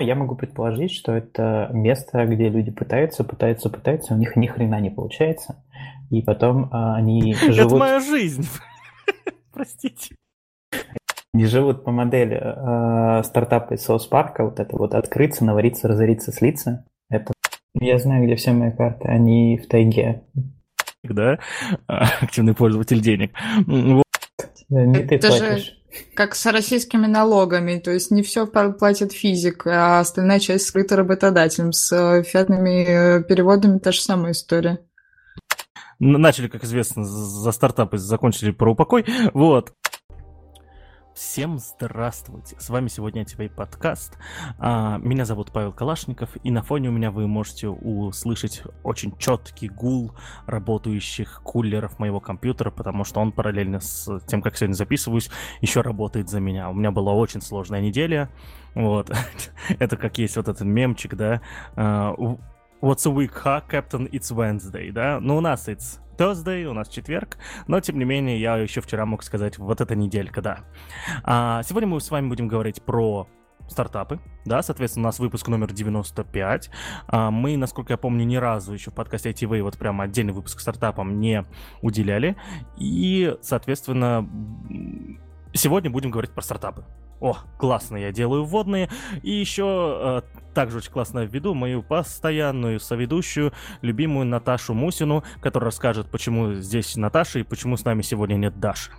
Я могу предположить, что это место, где люди пытаются, пытаются, пытаются, у них ни хрена не получается, и потом а, они живут... Это моя жизнь. Простите. Они живут по модели э, стартапа из Соус Парка, вот это вот открыться, навариться, разориться, слиться. Это я знаю, где все мои карты, они в тайге. Да, активный пользователь денег. Не ты Это платишь. же как с российскими налогами, то есть не все платит физик, а остальная часть скрыта работодателем. С э, фиатными э, переводами та же самая история. Начали, как известно, за стартапы, закончили про упокой. Вот. Всем здравствуйте! С вами сегодня ТВ подкаст. А, Меня зовут Павел Калашников, и на фоне у меня вы можете услышать очень четкий гул работающих кулеров моего компьютера, потому что он параллельно с тем, как сегодня записываюсь, еще работает за меня. У меня была очень сложная неделя. Вот. Это как есть вот этот мемчик, да? А, What's a week, huh, Captain? It's Wednesday, да? Ну, у нас it's Thursday, у нас четверг, но, тем не менее, я еще вчера мог сказать вот эта неделька, да. А, сегодня мы с вами будем говорить про стартапы, да, соответственно, у нас выпуск номер 95. А, мы, насколько я помню, ни разу еще в подкасте ITV вот прямо отдельный выпуск стартапам не уделяли. И, соответственно, сегодня будем говорить про стартапы. О, классно, я делаю вводные. И еще э, также очень классно введу мою постоянную соведущую, любимую Наташу Мусину, которая расскажет, почему здесь Наташа и почему с нами сегодня нет Даши.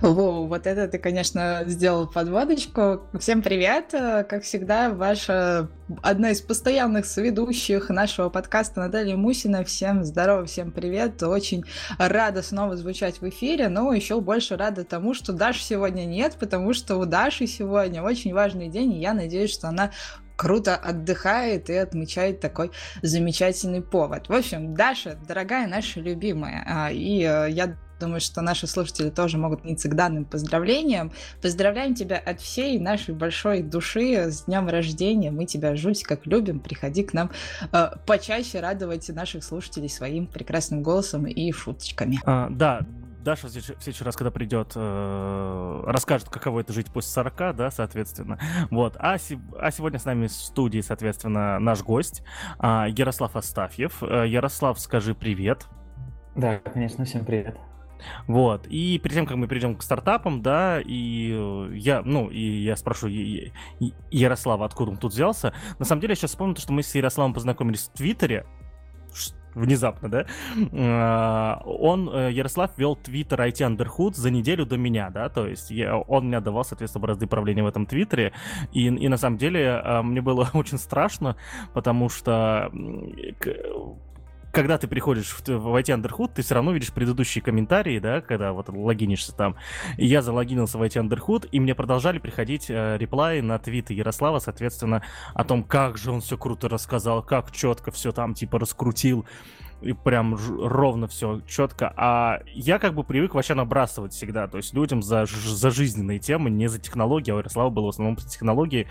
Воу, вот это ты, конечно, сделал подводочку. Всем привет! Э, Как всегда, ваша одна из постоянных соведущих нашего подкаста Наталья Мусина. Всем здорово, всем привет! Очень рада снова звучать в эфире, но еще больше рада тому, что Даши сегодня нет, потому что у Даши сегодня очень важный день, и я надеюсь, что она круто отдыхает и отмечает такой замечательный повод. В общем, Даша, дорогая наша любимая, а, и э, я думаю, что наши слушатели тоже могут ниться к данным поздравлениям. Поздравляем тебя от всей нашей большой души с днем рождения. Мы тебя жуть как любим. Приходи к нам э, почаще радовать наших слушателей своим прекрасным голосом и шуточками. А, да, Даша в следующий раз, когда придет, э, расскажет, каково это жить после 40, да, соответственно. Вот. А, се- а сегодня с нами в студии, соответственно, наш гость а, Ярослав Астафьев. Э, Ярослав, скажи привет. Да, конечно, всем привет. Вот. И перед тем, как мы перейдем к стартапам, да, и э, я, ну, и я спрошу Ярослава, откуда он тут взялся. На самом деле, я сейчас вспомнил, то, что мы с Ярославом познакомились в Твиттере. Внезапно, да? А, Он, э, Ярослав, вел твиттер IT Underhood за неделю до меня, да, то есть я- он мне давал, соответственно, бразды правления в этом твиттере, и, и на самом деле а, мне было очень страшно, потому что когда ты приходишь в, в IT Underhood, ты все равно видишь предыдущие комментарии, да, когда вот логинишься там. И я залогинился в IT Underhood, и мне продолжали приходить э, реплаи на твиты Ярослава, соответственно, о том, как же он все круто рассказал, как четко все там, типа, раскрутил. И прям ровно все четко. А я как бы привык вообще набрасывать всегда. То есть людям за, за жизненные темы, не за технологии. А у Ярослава было в основном технологии.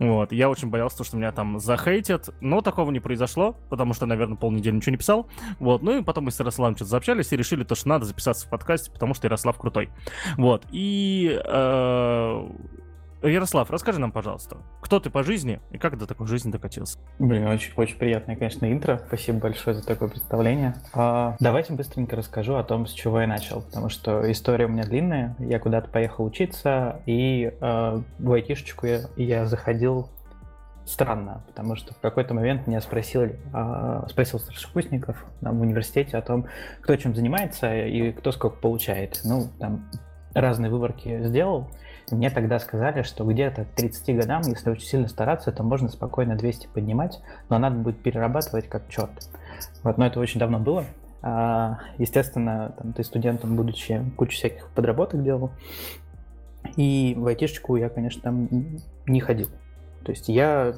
Вот, я очень боялся, что меня там захейтят, но такого не произошло, потому что, наверное, полнедели ничего не писал. Вот, ну и потом мы с Ярославом что-то заобщались и решили то, что надо записаться в подкасте, потому что Ярослав крутой. Вот, и... э, Ярослав, расскажи нам, пожалуйста, кто ты по жизни и как до такой жизни докатился? Блин, очень, очень приятное, конечно, интро. Спасибо большое за такое представление. А, давайте быстренько расскажу о том, с чего я начал, потому что история у меня длинная. Я куда-то поехал учиться, и а, в айтишечку я, я заходил странно, потому что в какой-то момент меня спросили, а, спросил старшекурсников там, в университете о том, кто чем занимается и кто сколько получает. Ну, там разные выборки сделал. Мне тогда сказали, что где-то к 30 годам, если очень сильно стараться, то можно спокойно 200 поднимать, но надо будет перерабатывать как черт. Вот, но это очень давно было. А, естественно, там, ты студентом, будучи, кучу всяких подработок делал. И в айтишечку я, конечно, там не ходил. То есть я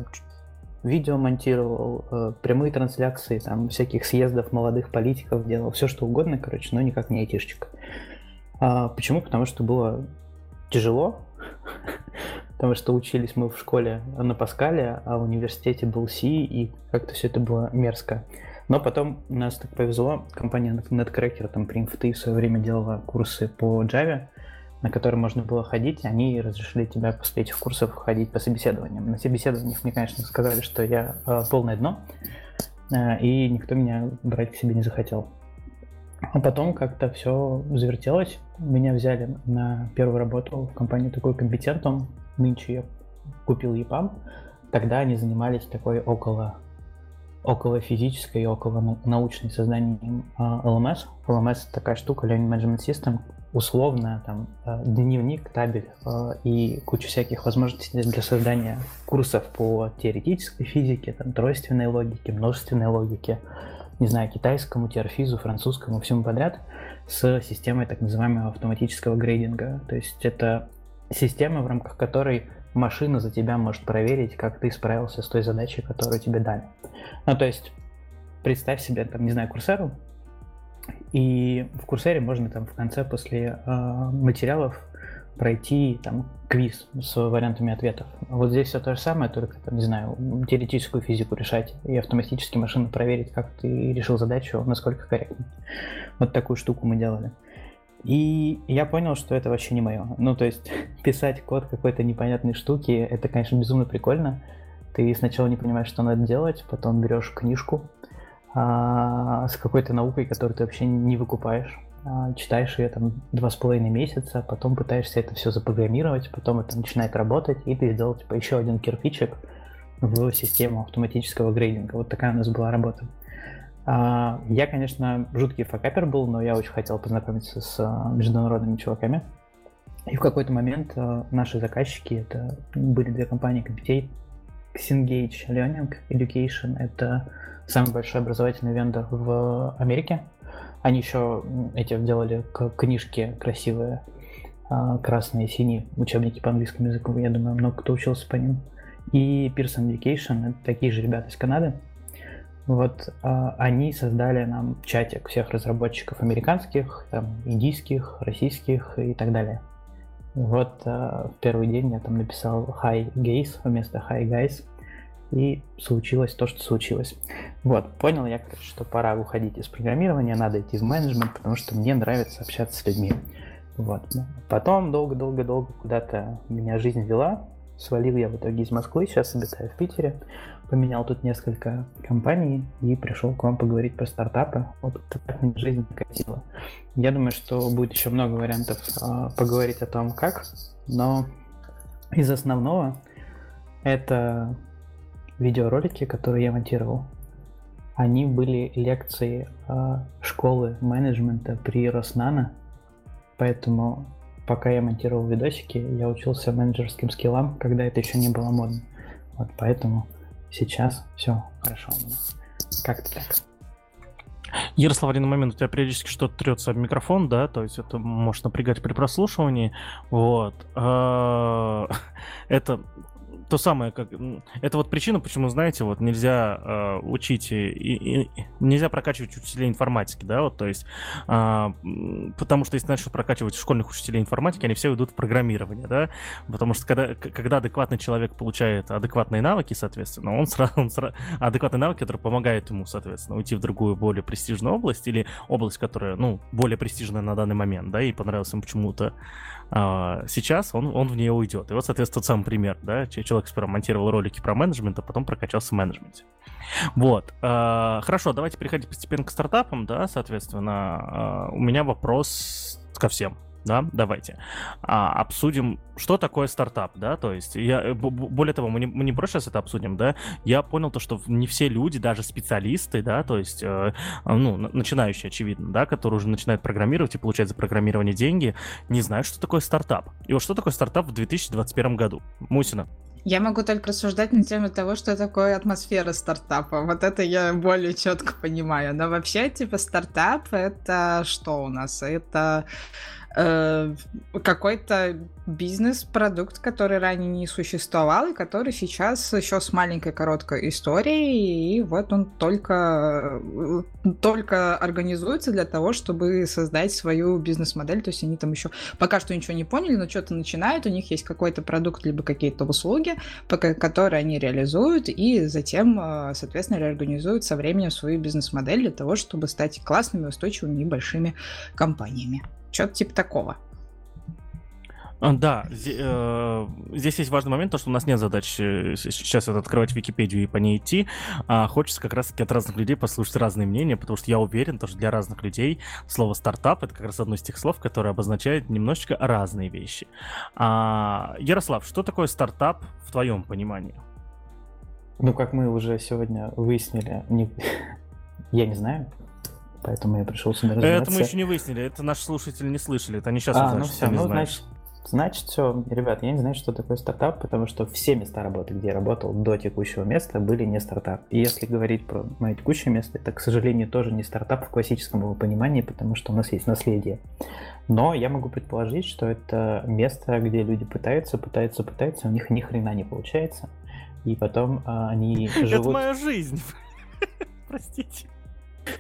видео монтировал, э, прямые трансляции, там, всяких съездов молодых политиков делал, все что угодно, короче, но никак не айтишечка. А, почему? Потому что было тяжело, потому что учились мы в школе на Паскале, а в университете был C, и как-то все это было мерзко. Но потом нас так повезло, компания NetCracker там инфты в свое время делала курсы по Java, на которые можно было ходить, они разрешили тебя после этих курсов ходить по собеседованиям. На собеседованиях мне, конечно, сказали, что я э, полное дно, э, и никто меня брать к себе не захотел. А потом как-то все завертелось. Меня взяли на первую работу в компанию такой компетентом. Нынче я купил EPAM. Тогда они занимались такой около около физической и около научной созданием LMS. LMS такая штука, Learning Management System, условно там э, дневник, табель э, и куча всяких возможностей для создания курсов по теоретической физике, там, тройственной логике, множественной логике, не знаю, китайскому, теорфизу, французскому, всему подряд, с системой так называемого автоматического грейдинга. То есть это система, в рамках которой машина за тебя может проверить, как ты справился с той задачей, которую тебе дали. Ну, то есть, представь себе, там, не знаю, курсеру, и в курсере можно там в конце после э, материалов пройти там квиз с вариантами ответов. Вот здесь все то же самое, только, там, не знаю, теоретическую физику решать и автоматически машину проверить, как ты решил задачу, насколько корректно. Вот такую штуку мы делали. И я понял, что это вообще не мое. Ну, то есть писать код какой-то непонятной штуки, это, конечно, безумно прикольно. Ты сначала не понимаешь, что надо делать, потом берешь книжку а, с какой-то наукой, которую ты вообще не выкупаешь читаешь ее там два с половиной месяца, потом пытаешься это все запрограммировать, потом это начинает работать, и ты сделал типа еще один кирпичик в систему автоматического грейдинга. Вот такая у нас была работа. А, я, конечно, жуткий факапер был, но я очень хотел познакомиться с а, международными чуваками. И в какой-то момент наши заказчики, это были две компании Computate, Xengage Learning Education, это самый большой образовательный вендор в Америке, они еще эти делали книжки красивые, а, красные, синие, учебники по английскому языку, я думаю, много кто учился по ним. И Pearson Education, это такие же ребята из Канады. Вот а, они создали нам чатик всех разработчиков американских, там, индийских, российских и так далее. Вот а, в первый день я там написал Hi Gays вместо Hi Guys и случилось то, что случилось. Вот, понял я, что пора уходить из программирования, надо идти в менеджмент, потому что мне нравится общаться с людьми. Вот. Потом долго-долго-долго куда-то меня жизнь вела, свалил я в итоге из Москвы, сейчас обитаю в Питере, поменял тут несколько компаний и пришел к вам поговорить про стартапы. Вот так меня жизнь накатила. Я думаю, что будет еще много вариантов э, поговорить о том, как, но из основного это видеоролики, которые я монтировал, они были лекции э, школы менеджмента при Роснано, поэтому пока я монтировал видосики, я учился менеджерским скиллам, когда это еще не было модно. Вот поэтому сейчас все хорошо у меня. Как-то так. Ярослав, один момент, у тебя периодически что-то трется об микрофон, да, то есть это может напрягать при прослушивании, вот. А, это то самое, как это вот причина, почему, знаете, вот нельзя э, учить и, и, нельзя прокачивать учителей информатики, да, вот, то есть, э, потому что если начнешь прокачивать школьных учителей информатики, они все уйдут в программирование, да, потому что когда, когда адекватный человек получает адекватные навыки, соответственно, он сразу, он сразу адекватные навыки, которые помогают ему, соответственно, уйти в другую более престижную область или область, которая, ну, более престижная на данный момент, да, и понравилась ему почему-то а, сейчас, он, он в нее уйдет. И вот, соответственно, тот самый пример, да, человек сперва монтировал ролики про менеджмент, а потом прокачался в менеджменте. Вот. Э, хорошо, давайте переходить постепенно к стартапам, да, соответственно. Э, у меня вопрос ко всем да, давайте а, обсудим, что такое стартап, да, то есть я, э, более того, мы не, мы не просто сейчас это обсудим, да, я понял то, что не все люди, даже специалисты, да, то есть, э, ну, начинающие, очевидно, да, которые уже начинают программировать и получать за программирование деньги, не знают, что такое стартап. И вот что такое стартап в 2021 году? Мусина. Я могу только рассуждать на тему того, что такое атмосфера стартапа. Вот это я более четко понимаю. Но вообще, типа, стартап это что у нас? Это Э, какой-то бизнес-продукт, который ранее не существовал, и который сейчас еще с маленькой короткой историей, и вот он только, э, только организуется для того, чтобы создать свою бизнес-модель, то есть они там еще пока что ничего не поняли, но что-то начинают, у них есть какой-то продукт, либо какие-то услуги, которые они реализуют, и затем, э, соответственно, реорганизуют со временем свою бизнес-модель для того, чтобы стать классными, устойчивыми и большими компаниями. Что-то типа такого. А, да, э, здесь есть важный момент, то, что у нас нет задачи сейчас вот открывать Википедию и по ней идти, а хочется как раз-таки от разных людей послушать разные мнения, потому что я уверен, что для разных людей слово «стартап» — это как раз одно из тех слов, которое обозначает немножечко разные вещи. А, Ярослав, что такое стартап в твоем понимании? Ну, как мы уже сегодня выяснили, не... я не знаю, поэтому я пришел сюда разбираться. Это мы еще не выяснили, это наши слушатели не слышали, это они сейчас а, узнают, ну все, ну, значит, Значит, все, ребят, я не знаю, что такое стартап, потому что все места работы, где я работал до текущего места, были не стартап. И если говорить про мое текущее место, это, к сожалению, тоже не стартап в классическом его понимании, потому что у нас есть наследие. Но я могу предположить, что это место, где люди пытаются, пытаются, пытаются, у них ни хрена не получается. И потом а, они живут... Это моя жизнь. Простите.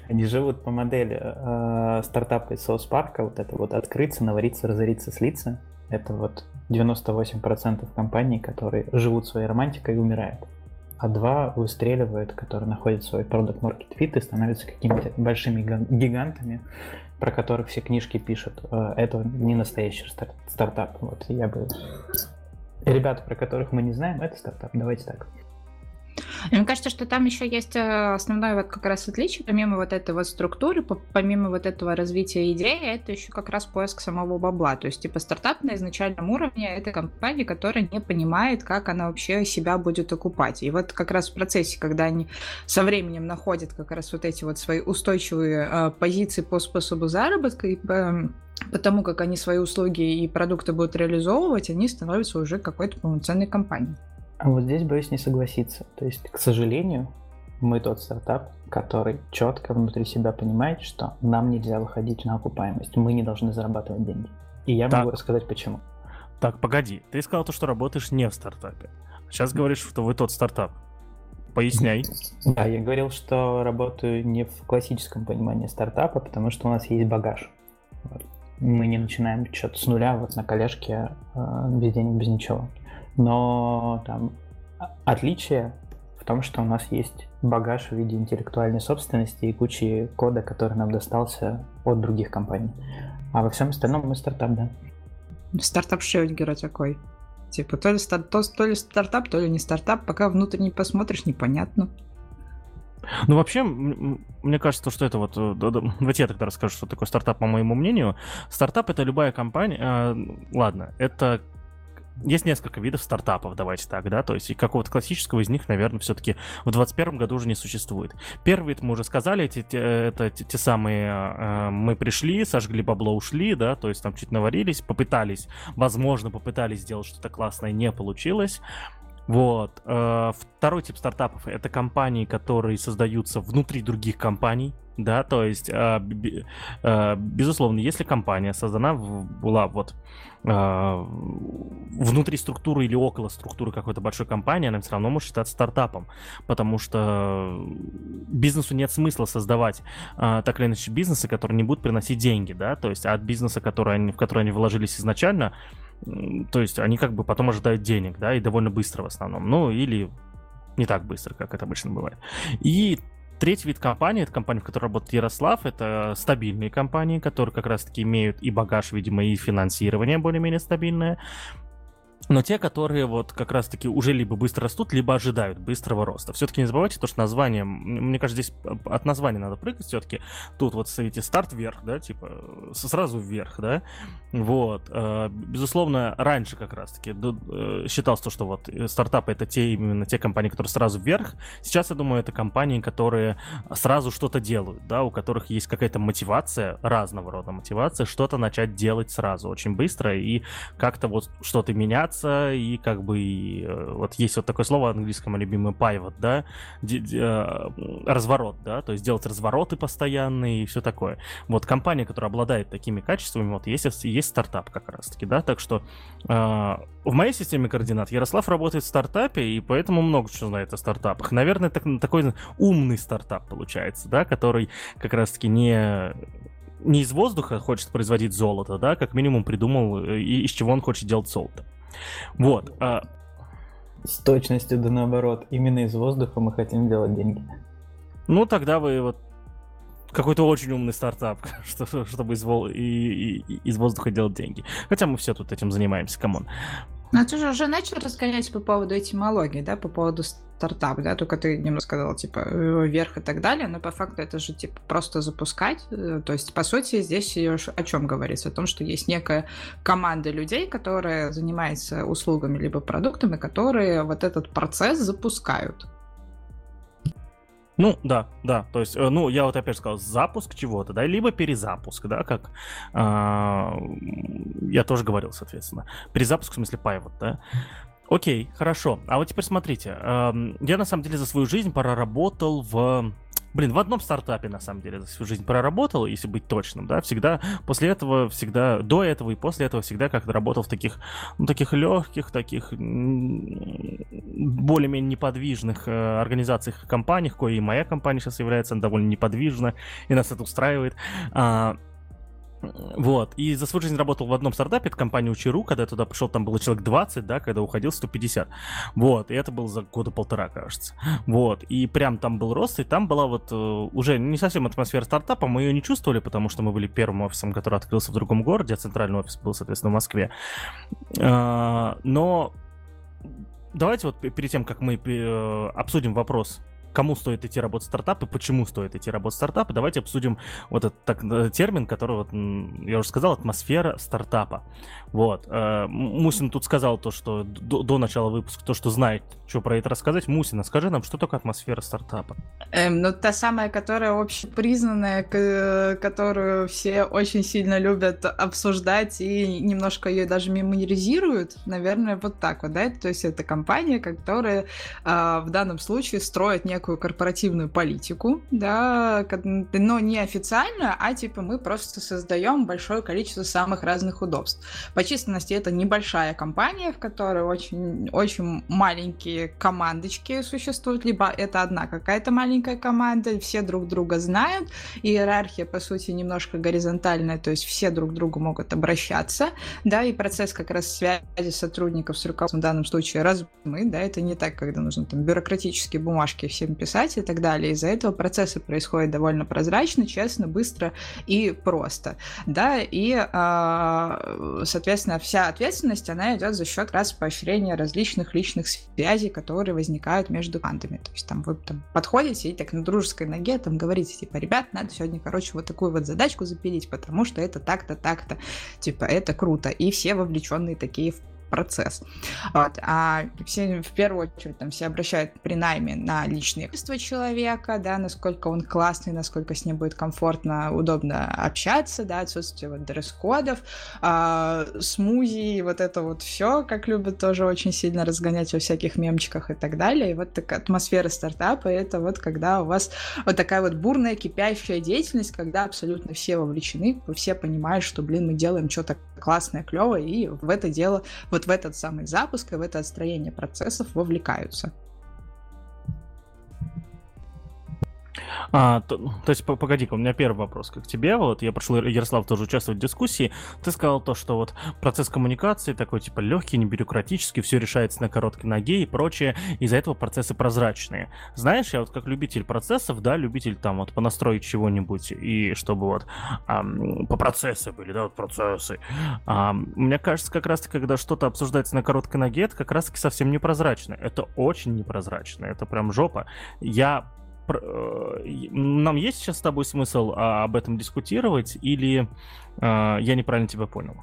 Они живут по модели э, стартапа из соус-парка, вот это вот открыться, навариться, разориться, слиться. Это вот 98% компаний, которые живут своей романтикой и умирают. А два выстреливают, которые находят свой продукт market fit и становятся какими-то большими гигантами, про которых все книжки пишут. Э, это не настоящий стартап. Вот я бы... Ребята, про которых мы не знаем, это стартап. Давайте так. Мне кажется, что там еще есть э, основное вот как раз отличие, помимо вот этой вот структуры, помимо вот этого развития идеи, это еще как раз поиск самого бабла. То есть, типа, стартап на изначальном уровне — это компания, которая не понимает, как она вообще себя будет окупать. И вот как раз в процессе, когда они со временем находят как раз вот эти вот свои устойчивые э, позиции по способу заработка и по потому как они свои услуги и продукты будут реализовывать, они становятся уже какой-то полноценной компанией. А вот здесь боюсь не согласиться. То есть, к сожалению, мы тот стартап, который четко внутри себя понимает, что нам нельзя выходить на окупаемость. Мы не должны зарабатывать деньги. И я так. могу рассказать почему. Так, погоди. Ты сказал то, что работаешь не в стартапе. Сейчас говоришь, что вы тот стартап. Поясняй. Да, я говорил, что работаю не в классическом понимании стартапа, потому что у нас есть багаж. Мы не начинаем что-то с нуля, вот на коляске, э, без денег, без ничего. Но там отличие в том, что у нас есть багаж в виде интеллектуальной собственности и кучи кода, который нам достался от других компаний. А во всем остальном мы стартап, да. Стартап Шрёдингера такой. Типа, то ли, стар, то, то ли стартап, то ли не стартап. Пока внутрь не посмотришь, непонятно. Ну, вообще, мне кажется, что это вот... Э, давайте я тогда расскажу, что такое стартап, по моему мнению. Стартап — это любая компания... Э, ладно, это есть несколько видов стартапов, давайте так, да, то есть и какого-то классического из них, наверное, все-таки в 2021 году уже не существует. Первый мы уже сказали, эти, те, это те, те самые, э, мы пришли, сожгли бабло, ушли, да, то есть там чуть наварились, попытались, возможно, попытались сделать что-то классное, не получилось. Вот. Э, второй тип стартапов это компании, которые создаются внутри других компаний, да, то есть, э, э, безусловно, если компания создана была вот э, внутри структуры или около структуры какой-то большой компании, она все равно может считаться стартапом, потому что бизнесу нет смысла создавать так или иначе бизнесы, которые не будут приносить деньги, да, то есть от бизнеса, который они, в который они вложились изначально, то есть они как бы потом ожидают денег, да, и довольно быстро в основном, ну или не так быстро, как это обычно бывает. И Третий вид компании, это компания, в которой работает Ярослав, это стабильные компании, которые как раз-таки имеют и багаж, видимо, и финансирование более-менее стабильное. Но те, которые вот как раз-таки уже либо быстро растут, либо ожидают быстрого роста. Все-таки не забывайте то, что название, мне кажется, здесь от названия надо прыгать все-таки. Тут вот, смотрите, старт вверх, да, типа сразу вверх, да. Вот. Э, безусловно, раньше как раз-таки э, считалось то, что вот э, стартапы это те именно те компании, которые сразу вверх. Сейчас, я думаю, это компании, которые сразу что-то делают, да, у которых есть какая-то мотивация, разного рода мотивация, что-то начать делать сразу, очень быстро и как-то вот что-то менять меняться, и как бы и, э, вот есть вот такое слово английском любимое pivot, да, э, разворот, да, то есть делать развороты постоянные и все такое. Вот компания, которая обладает такими качествами, вот есть, есть стартап как раз-таки, да, так что э, в моей системе координат Ярослав работает в стартапе, и поэтому много чего знает о стартапах. Наверное, так, такой умный стартап получается, да, который как раз-таки не не из воздуха хочет производить золото, да, как минимум придумал, и из чего он хочет делать золото. Вот. А... С точностью да наоборот. Именно из воздуха мы хотим делать деньги. Ну, тогда вы вот какой-то очень умный стартап, что, чтобы из, вол... и, и, из воздуха делать деньги. Хотя мы все тут этим занимаемся, come on. Ну, ты же уже начал разгонять по поводу этимологии, да, по поводу стартап, да, только ты немного сказал, типа, вверх и так далее, но по факту это же, типа, просто запускать, э, то есть, по сути, здесь о чем говорится? О том, что есть некая команда людей, которая занимается услугами либо продуктами, которые вот этот процесс запускают. Ну, да, да. То есть, э, ну, я вот опять сказал, запуск чего-то, да, либо перезапуск, да, как э, я тоже говорил, соответственно. Перезапуск, в смысле, pivot, да. Окей, хорошо. А вот теперь смотрите. Э, я, на самом деле, за свою жизнь проработал в блин, в одном стартапе, на самом деле, всю жизнь проработал, если быть точным, да, всегда, после этого, всегда, до этого и после этого всегда как-то работал в таких, ну, таких легких, таких более-менее неподвижных э, организациях компаниях, кое и моя компания сейчас является довольно неподвижна, и нас это устраивает. А, вот. И за свою жизнь работал в одном стартапе, это компания Учеру, когда я туда пришел, там было человек 20, да, когда уходил 150. Вот. И это было за года полтора, кажется. Вот. И прям там был рост, и там была вот uh, уже не совсем атмосфера стартапа, мы ее не чувствовали, потому что мы были первым офисом, который открылся в другом городе, а центральный офис был, соответственно, в Москве. Uh, но давайте вот перед тем, как мы uh, обсудим вопрос кому стоит идти работать в стартап и почему стоит идти работать в стартап. давайте обсудим вот этот так, э, термин, который, вот, я уже сказал, атмосфера стартапа. Вот. Э, Мусин тут сказал то, что до, до начала выпуска, то, что знает, что про это рассказать. Мусина, скажи нам, что такое атмосфера стартапа? Эм, ну, та самая, которая общепризнанная, которую все очень сильно любят обсуждать и немножко ее даже меморизируют, наверное, вот так вот, да? То есть это компания, которая э, в данном случае строит некую корпоративную политику, да, но не официальную, а типа мы просто создаем большое количество самых разных удобств. По численности это небольшая компания, в которой очень, очень маленькие командочки существуют, либо это одна какая-то маленькая команда, все друг друга знают, иерархия, по сути, немножко горизонтальная, то есть все друг к другу могут обращаться, да, и процесс как раз связи сотрудников с руководством в данном случае размыт, да, это не так, когда нужно там бюрократические бумажки всем писать и так далее. Из-за этого процессы происходят довольно прозрачно, честно, быстро и просто. Да, и, а, соответственно, вся ответственность, она идет за счет раз поощрения различных личных связей, которые возникают между командами. То есть там вы там подходите и так на дружеской ноге там говорите, типа, ребят, надо сегодня, короче, вот такую вот задачку запилить, потому что это так-то, так-то, типа, это круто. И все вовлеченные такие в процесс. Вот. А все, в первую очередь, там все обращают при найме на личные качества человека, да, насколько он классный, насколько с ним будет комфортно, удобно общаться, да, отсутствие вот дресс-кодов, а, смузи, вот это вот все, как любят тоже очень сильно разгонять во всяких мемчиках и так далее. И вот такая атмосфера стартапа, это вот когда у вас вот такая вот бурная, кипящая деятельность, когда абсолютно все вовлечены, все понимают, что, блин, мы делаем что-то классное, клевое, и в это дело, вот вот в этот самый запуск и в это отстроение процессов вовлекаются. А, то, то есть, погоди-ка, у меня первый вопрос к тебе. Вот я прошел, Ярослав тоже участвовать в дискуссии. Ты сказал то, что вот процесс коммуникации такой, типа, легкий, не бюрократический, все решается на короткой ноге и прочее. Из-за этого процессы прозрачные. Знаешь, я вот как любитель процессов, да, любитель там вот понастроить чего-нибудь и чтобы вот ам, по процессы были, да, вот процессы. Ам, мне кажется, как раз когда что-то обсуждается на короткой ноге, это как раз-таки совсем непрозрачно. Это очень непрозрачно. Это прям жопа. Я нам есть сейчас с тобой смысл а, об этом дискутировать, или а, я неправильно тебя понял?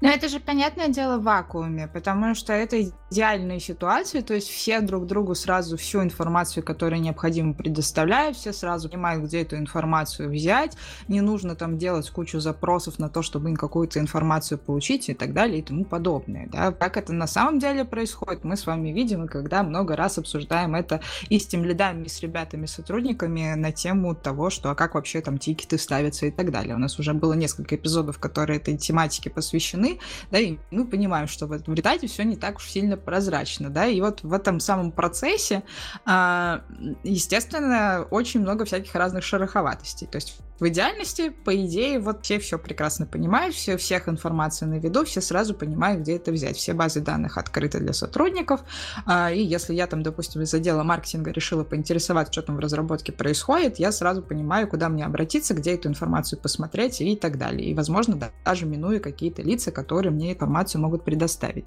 Но это же, понятное дело, в вакууме, потому что это идеальная ситуация, то есть все друг другу сразу всю информацию, которую необходимо предоставляют, все сразу понимают, где эту информацию взять, не нужно там делать кучу запросов на то, чтобы какую-то информацию получить и так далее и тому подобное. Да? Как это на самом деле происходит, мы с вами видим, и когда много раз обсуждаем это и с тем лидами, и с ребятами, сотрудниками на тему того, что а как вообще там тикеты ставятся и так далее. У нас уже было несколько эпизодов, которые этой тематике посвящены, да, и мы понимаем, что в результате все не так уж сильно прозрачно, да, и вот в этом самом процессе, а, естественно, очень много всяких разных шероховатостей, то есть В идеальности, по идее, вот все все прекрасно понимают, все, всех информация на виду, все сразу понимают, где это взять. Все базы данных открыты для сотрудников, а, и если я там, допустим, из отдела маркетинга решила поинтересоваться, что там в разработке происходит, я сразу понимаю, куда мне обратиться, где эту информацию посмотреть и так далее. И, возможно, даже минуя какие-то лица, которые мне информацию могут предоставить.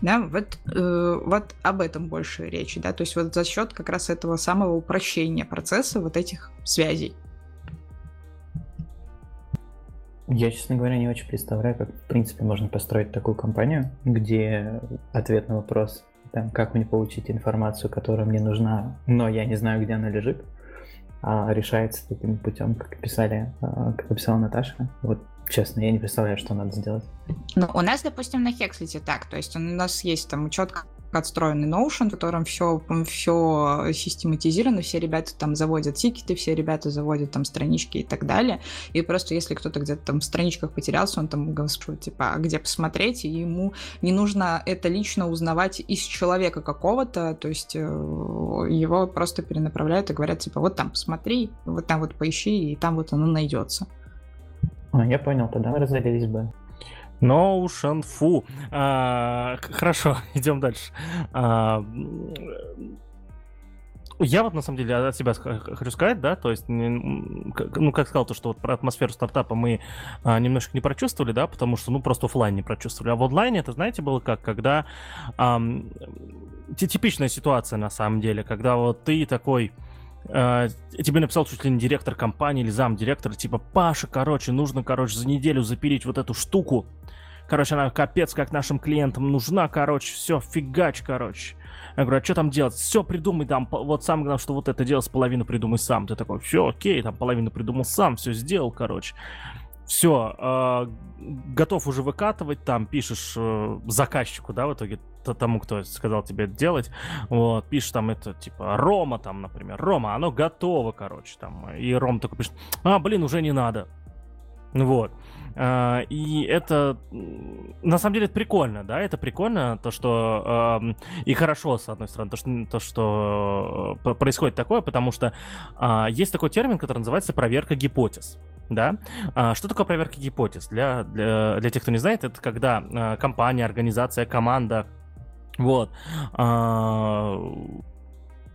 Да, вот, э, вот об этом больше речи, да, то есть вот за счет как раз этого самого упрощения процесса вот этих связей. Я, честно говоря, не очень представляю, как, в принципе, можно построить такую компанию, где ответ на вопрос, там, как мне получить информацию, которая мне нужна, но я не знаю, где она лежит, а решается таким путем, как писали, а, как описала Наташа. Вот честно, я не представляю, что надо сделать. Ну, у нас, допустим, на Hexlet так, то есть у нас есть там учет отстроенный Notion, в котором все, все систематизировано, все ребята там заводят тикеты, все ребята заводят там странички и так далее. И просто если кто-то где-то там в страничках потерялся, он там говорит, типа, а где посмотреть, и ему не нужно это лично узнавать из человека какого-то, то есть э, его просто перенаправляют и говорят, типа, вот там посмотри, вот там вот поищи, и там вот оно найдется. А, я понял, тогда мы разделились бы. Notion, фу. А, хорошо, идем дальше. А, я вот на самом деле от себя хочу сказать, да, то есть, ну, как сказал, то, что вот про атмосферу стартапа мы а, немножко не прочувствовали, да, потому что, ну, просто офлайн не прочувствовали. А в онлайне это, знаете, было как, когда а, типичная ситуация на самом деле, когда вот ты такой, Uh, тебе написал чуть ли не директор компании или зам директора, типа, Паша, короче, нужно, короче, за неделю запилить вот эту штуку, Короче, она капец как нашим клиентам нужна, короче, все, фигач, короче. Я говорю, а что там делать? Все придумай там, вот сам главное, что вот это делать, половину придумай сам. Ты такой, все, окей, там половину придумал сам, все сделал, короче. Все, э, готов уже выкатывать, там пишешь э, заказчику, да, в итоге тому, кто сказал тебе это делать, вот, пишешь там это, типа, Рома там, например, Рома, оно готово, короче, там, и Ром такой пишет, а, блин, уже не надо, вот, а, и это, на самом деле, это прикольно, да, это прикольно, то, что, и хорошо, с одной стороны, то, что, то, что э, происходит такое, потому что а, есть такой термин, который называется проверка гипотез. Да? А, что такое проверка гипотез? Для, для, для тех, кто не знает, это когда компания, организация, команда вот,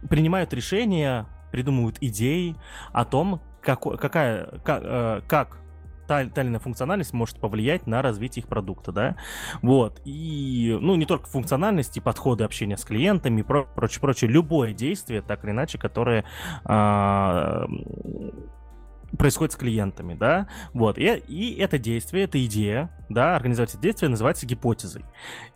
принимают решения, придумывают идеи о том, как, какая, как, э, как та, та или иная функциональность может повлиять на развитие их продукта, да, вот, и, ну, не только функциональность и подходы общения с клиентами, про, прочее, прочее, любое действие, так или иначе, которое а, происходит с клиентами, да, вот, и, и это действие, эта идея, да, организовать это действие называется гипотезой.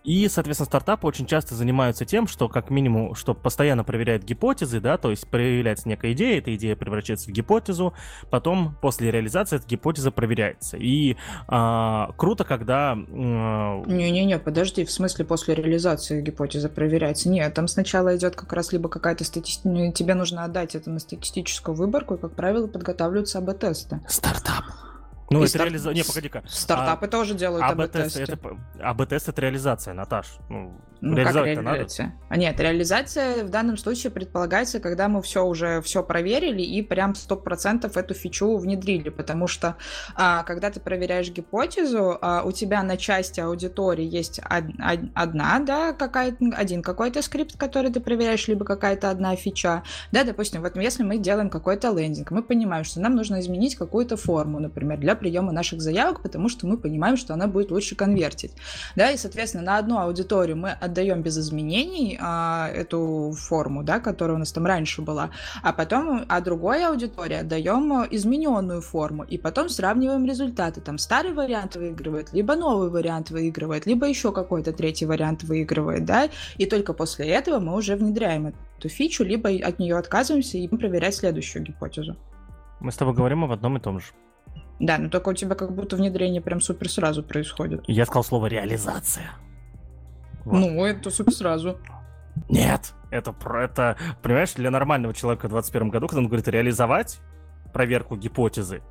И, соответственно, стартапы очень часто занимаются тем, что как минимум, что постоянно проверяют гипотезы, да, то есть проявляется некая идея, эта идея превращается в гипотезу, потом после реализации эта гипотеза проверяется. И а, круто, когда... Не-не-не, подожди, в смысле после реализации гипотеза проверяется? Нет, там сначала идет как раз либо какая-то статистика, тебе нужно отдать это на статистическую выборку, и, как правило, подготавливаются АБ-тесты. Стартап. Ну, и это стар... реализация. Не, погоди-ка. Стартапы а... тоже делают АБ-тесты. Это... АБ-тест это реализация, Наташ. Ну, ну как реализация? Надо. А нет, реализация в данном случае предполагается, когда мы все уже все проверили и прям 100% эту фичу внедрили, потому что а, когда ты проверяешь гипотезу, а, у тебя на части аудитории есть од, од, одна, да, какая один какой-то скрипт, который ты проверяешь, либо какая-то одна фича. Да, допустим, вот если мы делаем какой-то лендинг, мы понимаем, что нам нужно изменить какую-то форму, например, для приема наших заявок, потому что мы понимаем, что она будет лучше конвертить. Да, и, соответственно, на одну аудиторию мы отдаем без изменений а, эту форму, да, которая у нас там раньше была, а потом, а другой аудитории отдаем измененную форму, и потом сравниваем результаты. Там старый вариант выигрывает, либо новый вариант выигрывает, либо еще какой-то третий вариант выигрывает, да, и только после этого мы уже внедряем эту фичу, либо от нее отказываемся и проверять следующую гипотезу. Мы с тобой говорим об одном и том же. Да, но только у тебя как будто внедрение прям супер сразу происходит. Я сказал слово реализация. Вот. Ну, это супер сразу. Нет, это про это, понимаешь, для нормального человека в 2021 году, когда он говорит реализовать проверку гипотезы,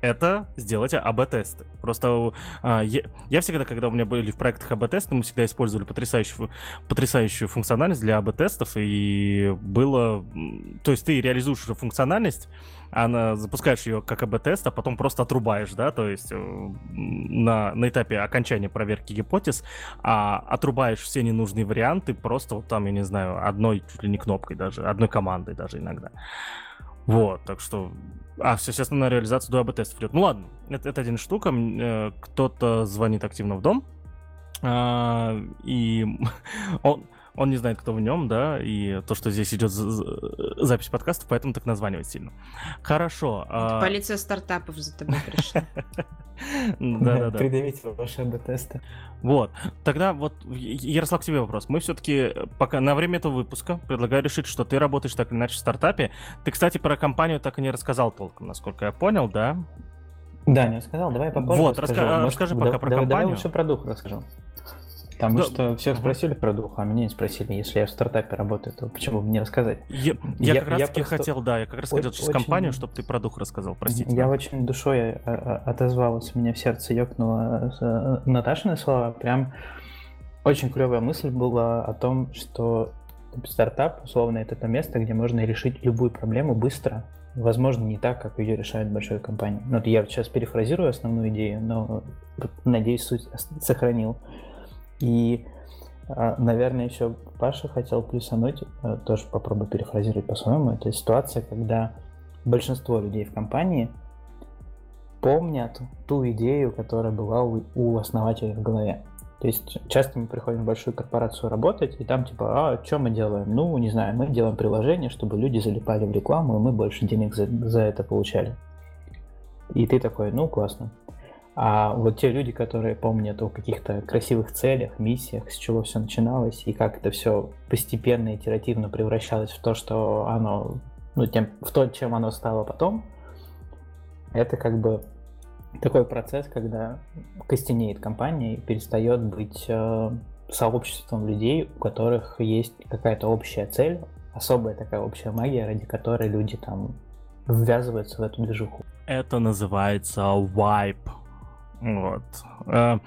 это сделать АБ-тесты. Просто а, я, я всегда, когда у меня были в проектах АБ-тесты, мы всегда использовали потрясающую, потрясающую функциональность для АБ-тестов, и было... То есть ты реализуешь уже функциональность, она, запускаешь ее как АБ-тест, а потом просто отрубаешь, да, то есть э, на, на этапе окончания проверки гипотез, а отрубаешь все ненужные варианты просто вот там, я не знаю, одной чуть ли не кнопкой даже, одной командой даже иногда. Вот, так что... А, все, сейчас на реализацию до АБ-тестов идет. Ну ладно, это, это один штука. Э, кто-то звонит активно в дом, а, и он, он не знает, кто в нем, да, и то, что здесь идет запись подкаста, поэтому так названивать сильно. Хорошо. А полиция стартапов за тобой пришла. Да-да-да. Придавите ваши АБ-тесты. Вот. Тогда вот, Ярослав, к тебе вопрос. Мы все-таки пока на время этого выпуска предлагаю решить, что ты работаешь так или иначе в стартапе. Ты, кстати, про компанию так и не рассказал толком, насколько я понял, да? Да, не рассказал. Давай попозже Вот, расскажу. расскажи пока про компанию. Давай лучше про дух расскажу. Потому да. что всех спросили про дух, а меня не спросили. Если я в стартапе работаю, то почему бы не рассказать? Я, я, я как раз таки просто... хотел, да, я как раз хотел через очень... компанию, чтобы ты про дух рассказал, простите. Я очень душой э, э, отозвалась, у меня в сердце ёкнуло э, Наташины слова. Прям очень клевая мысль была о том, что стартап, условно, это то место, где можно решить любую проблему быстро, возможно, не так, как ее решают большие компании. Ну, я сейчас перефразирую основную идею, но надеюсь, суть сохранил. И, а, наверное, еще Паша хотел плюсануть, э, тоже попробую перефразировать по-своему, это ситуация, когда большинство людей в компании помнят ту идею, которая была у, основателя в голове. То есть часто мы приходим в большую корпорацию работать, и там типа, а что мы делаем? Ну, не знаю, мы делаем приложение, чтобы люди залипали в рекламу, и мы больше денег за, за это получали. И ты такой, ну, классно. А вот те люди, которые помнят о каких-то красивых целях, миссиях, с чего все начиналось, и как это все постепенно, итеративно превращалось в то, что оно, ну, тем, в то, чем оно стало потом, это как бы такой процесс, когда костенеет компания и перестает быть э, сообществом людей, у которых есть какая-то общая цель, особая такая общая магия, ради которой люди там ввязываются в эту движуху. Это называется вайп. Вот. А,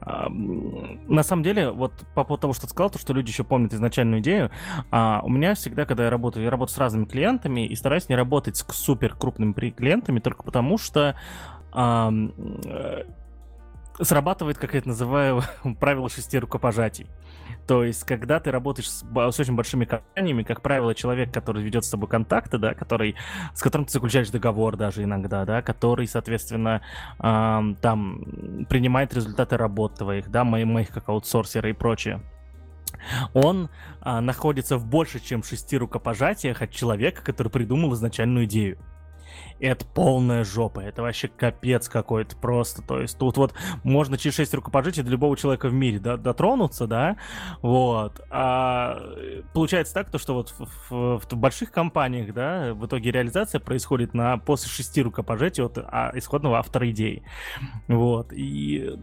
а, на самом деле, вот по поводу того, что ты сказал, то, что люди еще помнят изначальную идею, а, у меня всегда, когда я работаю, я работаю с разными клиентами и стараюсь не работать с супер крупными клиентами только потому, что а, срабатывает, как я это называю, правило шести рукопожатий. То есть, когда ты работаешь с, с очень большими компаниями, как правило, человек, который ведет с тобой контакты, да, который, с которым ты заключаешь договор даже иногда, да, который, соответственно, э, там принимает результаты работ твоих, да, моих, моих как аутсорсера и прочее он а, находится в больше, чем шести рукопожатиях от человека, который придумал изначальную идею это полная жопа, это вообще капец какой-то просто, то есть тут вот можно через 6 рукопожатий до любого человека в мире да, дотронуться, да, вот, а получается так, то, что вот в, в, в больших компаниях, да, в итоге реализация происходит на после 6 рукопожатий от а, исходного автора идеи, вот, и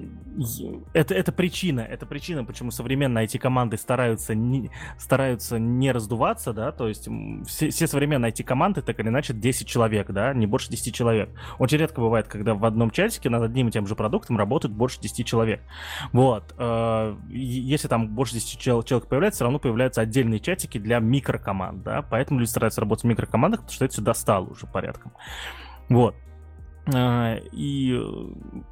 это, это причина, это причина, почему современные IT-команды стараются не, стараются не раздуваться, да, то есть все, все современные IT-команды так или иначе 10 человек, да, не больше 10 человек. Очень редко бывает, когда в одном чатике над одним и тем же продуктом работают больше 10 человек. Вот. Э, если там больше 10 человек появляется, все равно появляются отдельные чатики для микрокоманд, да, поэтому люди стараются работать в микрокомандах, потому что это сюда стало уже порядком. Вот. Э, и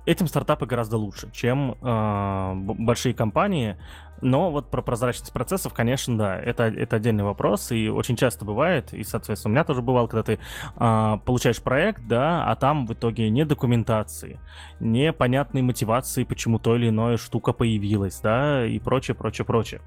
этим стартапы гораздо лучше, чем э, большие компании, но вот про прозрачность процессов, конечно, да, это, это отдельный вопрос, и очень часто бывает, и, соответственно, у меня тоже бывало, когда ты а, получаешь проект, да, а там в итоге не документации, непонятной мотивации, почему то или иное штука появилась, да, и прочее, прочее, прочее.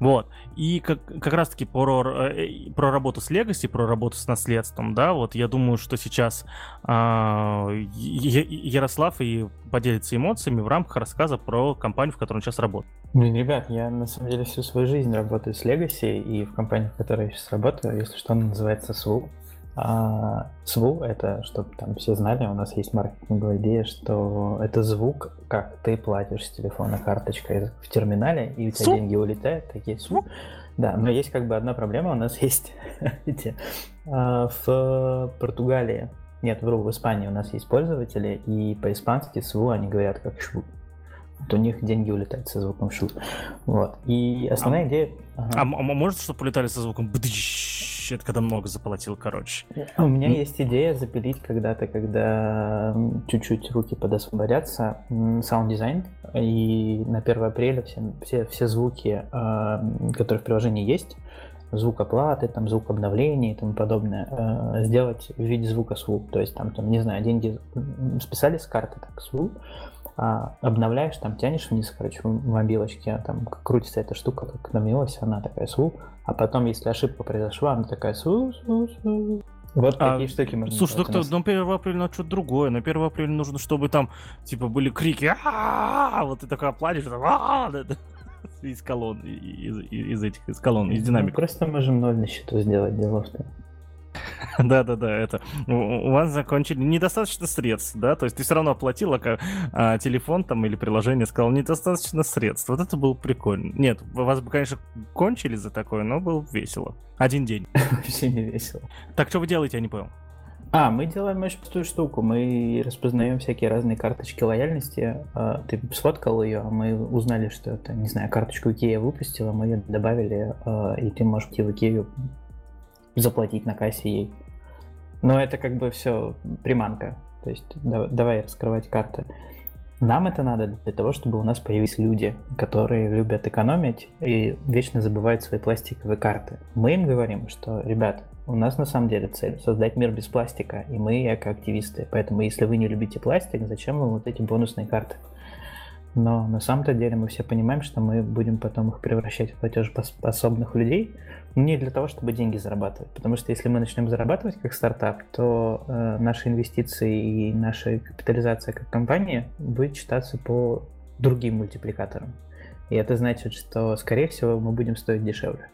Вот. И как, как раз-таки про, э, про работу с Legacy, про работу с наследством, да, вот я думаю, что сейчас а, Ярослав и поделится эмоциями в рамках рассказа про компанию, в которой он сейчас работает. Блин, ребят, я на самом деле всю свою жизнь работаю с Legacy, и в компании, в которой я сейчас работаю, если что, она называется SWU. А SWU — это, чтобы там все знали, у нас есть маркетинговая идея, что это звук, как ты платишь с телефона карточкой в терминале, и у тебя Су? деньги улетают, такие SWU. Да, но есть как бы одна проблема, у нас есть эти, а, в Португалии Нет, вру, в Испании у нас есть пользователи, и по-испански СВУ они говорят как шву. Вот у них деньги улетают со звуком шу. Вот. И основная а, идея... Ага. А, а может, чтобы улетали со звуком бдыщ, это когда много заплатил, короче? У меня ну... есть идея запилить когда-то, когда чуть-чуть руки подосвободятся, саунд-дизайн, и на 1 апреля все, все, все звуки, а, которые в приложении есть, звук оплаты, там, звук обновления и тому подобное, э, сделать в виде звука SWOOP. То есть там, там, не знаю, деньги списали с карты, так, SWOOP, а обновляешь, там тянешь вниз, короче, в мобилочке, а там крутится эта штука, как намилась, она такая SWOOP, а потом, если ошибка произошла, она такая SWOOP, SWOOP, SWOOP. Вот а, такие штуки можно Слушай, так то, на 1 апреля надо что-то другое. На 1 апреля нужно, чтобы там, типа, были крики, вот ты такой оплатишь, из колонн, из, из этих, из колонн, из динамик. просто можем ноль на счету сделать, дело в том. Да-да-да, это у вас закончили недостаточно средств, да, то есть ты все равно оплатила как, а, телефон там или приложение, сказал недостаточно средств. Вот это было прикольно. Нет, вас бы, конечно, кончили за такое, но было весело. Один день. Вообще не весело. Так, что вы делаете, я не понял. А, мы делаем очень простую штуку. Мы распознаем всякие разные карточки лояльности. А, ты сфоткал ее, а мы узнали, что это, не знаю, карточку Икея выпустила, мы ее добавили, а, и ты можешь идти в Икею заплатить на кассе ей. Но это как бы все приманка. То есть давай раскрывать карты. Нам это надо для того, чтобы у нас появились люди, которые любят экономить и вечно забывают свои пластиковые карты. Мы им говорим, что, ребят, у нас на самом деле цель создать мир без пластика, и мы экоактивисты. Поэтому, если вы не любите пластик, зачем вам вот эти бонусные карты? Но на самом-то деле мы все понимаем, что мы будем потом их превращать в платежеспособных людей не для того, чтобы деньги зарабатывать. Потому что если мы начнем зарабатывать как стартап, то э, наши инвестиции и наша капитализация как компания будет считаться по другим мультипликаторам. И это значит, что, скорее всего, мы будем стоить дешевле.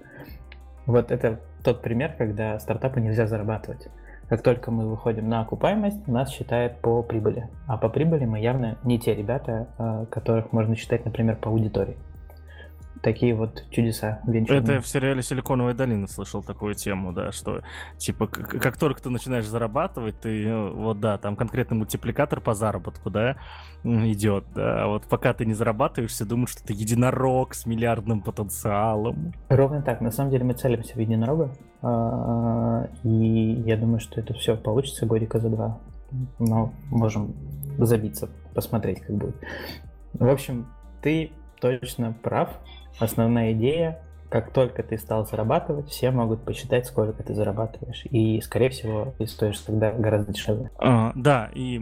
Вот это тот пример, когда стартапы нельзя зарабатывать. Как только мы выходим на окупаемость, нас считают по прибыли. А по прибыли мы явно не те ребята, э, которых можно считать, например, по аудитории такие вот чудеса венчурные. Это я в сериале «Силиконовая долина» слышал такую тему, да, что, типа, как только ты начинаешь зарабатывать, ты, ну, вот, да, там конкретный мультипликатор по заработку, да, идет, да, а вот пока ты не зарабатываешь, все думают, что ты единорог с миллиардным потенциалом. Ровно так, на самом деле мы целимся в единорога, а, и я думаю, что это все получится годика за два, но можем забиться, посмотреть, как будет. В общем, ты точно прав основная идея как только ты стал зарабатывать, все могут посчитать, сколько ты зарабатываешь. И, скорее всего, ты стоишь тогда гораздо дешевле. А, да, и...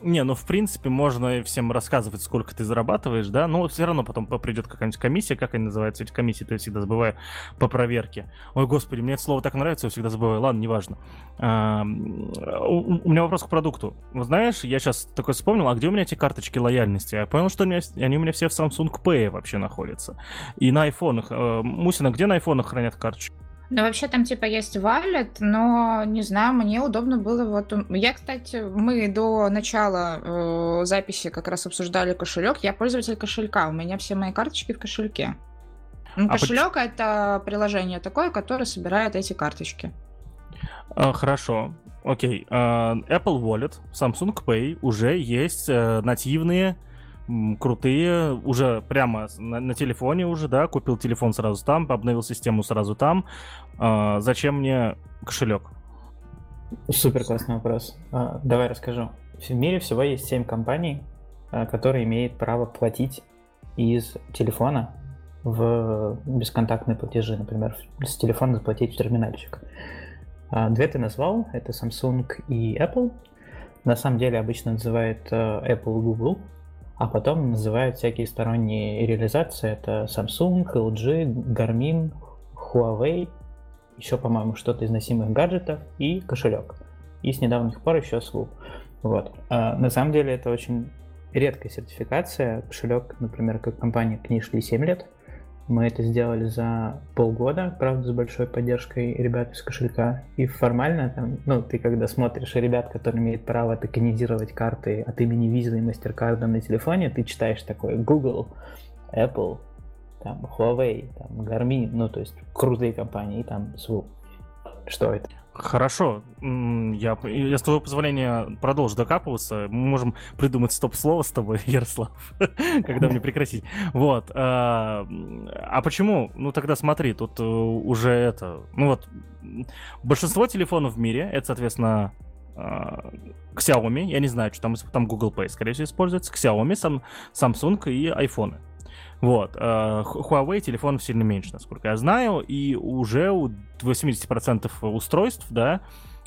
Не, ну, в принципе, можно всем рассказывать, сколько ты зарабатываешь, да, но все равно потом придет какая-нибудь комиссия, как они называются, эти комиссии, то я всегда забываю, по проверке. Ой, господи, мне это слово так нравится, я всегда забываю. Ладно, неважно. А, у, у меня вопрос к продукту. Вот знаешь, я сейчас такой вспомнил, а где у меня эти карточки лояльности? Я понял, что они, они у меня все в Samsung Pay вообще находятся. И на айфонах Мусина, где на айфонах хранят карточки? Ну, вообще там типа есть валет, но не знаю, мне удобно было вот... Я, кстати, мы до начала э, записи как раз обсуждали кошелек. Я пользователь кошелька, у меня все мои карточки в кошельке. Ну, а кошелек поч... это приложение такое, которое собирает эти карточки. А, хорошо. Окей. А, Apple Wallet, Samsung Pay уже есть а, нативные крутые, уже прямо на, на телефоне уже, да, купил телефон сразу там, обновил систему сразу там. А, зачем мне кошелек? Супер классный вопрос. А, давай расскажу. В мире всего есть 7 компаний, а, которые имеют право платить из телефона в бесконтактные платежи, например, с телефона заплатить в терминальчик. А, две ты назвал, это Samsung и Apple. На самом деле обычно называют э, Apple и Google, а потом называют всякие сторонние реализации. Это Samsung, LG, Garmin, Huawei, еще, по-моему, что-то из носимых гаджетов и кошелек. И с недавних пор еще Swoop. Вот. А на самом деле это очень редкая сертификация. Кошелек, например, как компания к ней шли 7 лет. Мы это сделали за полгода, правда, с большой поддержкой ребят из кошелька. И формально, там, ну, ты когда смотришь ребят, которые имеют право токенизировать карты от имени Visa и MasterCard на телефоне, ты читаешь такое Google, Apple, там, Huawei, там, Garmin, ну, то есть крутые компании, там Swoop. что это. Хорошо, я, я с твоего позволения продолжу докапываться. Мы можем придумать стоп-слово с тобой, Ярослав, когда мне прекратить. Вот. А, а почему? Ну тогда смотри, тут э, уже это... Ну вот, большинство телефонов в мире, это, соответственно, а, Xiaomi, я не знаю, что там, там Google Pay, скорее всего, используется, Xiaomi, Samsung и iPhone. Вот. Э, Huawei телефонов сильно меньше, насколько я знаю, и уже у 80% устройств, да,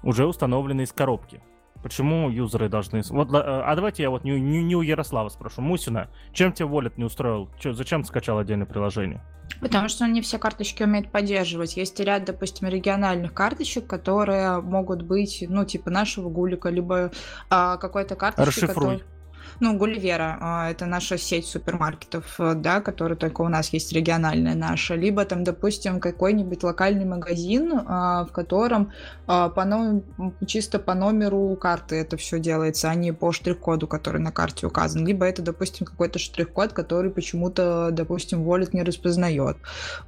уже установлены из коробки. Почему юзеры должны... Вот, э, а давайте я вот не, не, не у Ярослава спрошу. Мусина, чем тебе Wallet не устроил? Че, зачем скачал отдельное приложение? Потому что он не все карточки умеет поддерживать. Есть ряд, допустим, региональных карточек, которые могут быть, ну, типа нашего гулика, либо а, какой-то карточки, Расшифруй. Который... Ну, Гулливера, а, это наша сеть супермаркетов, э, да, которая только у нас есть региональная наша, либо там, допустим, какой-нибудь локальный магазин, а, в котором а, по номеру, чисто по номеру карты это все делается, а не по штрих-коду, который на карте указан, либо это, допустим, какой-то штрих-код, который почему-то, допустим, Wallet не распознает.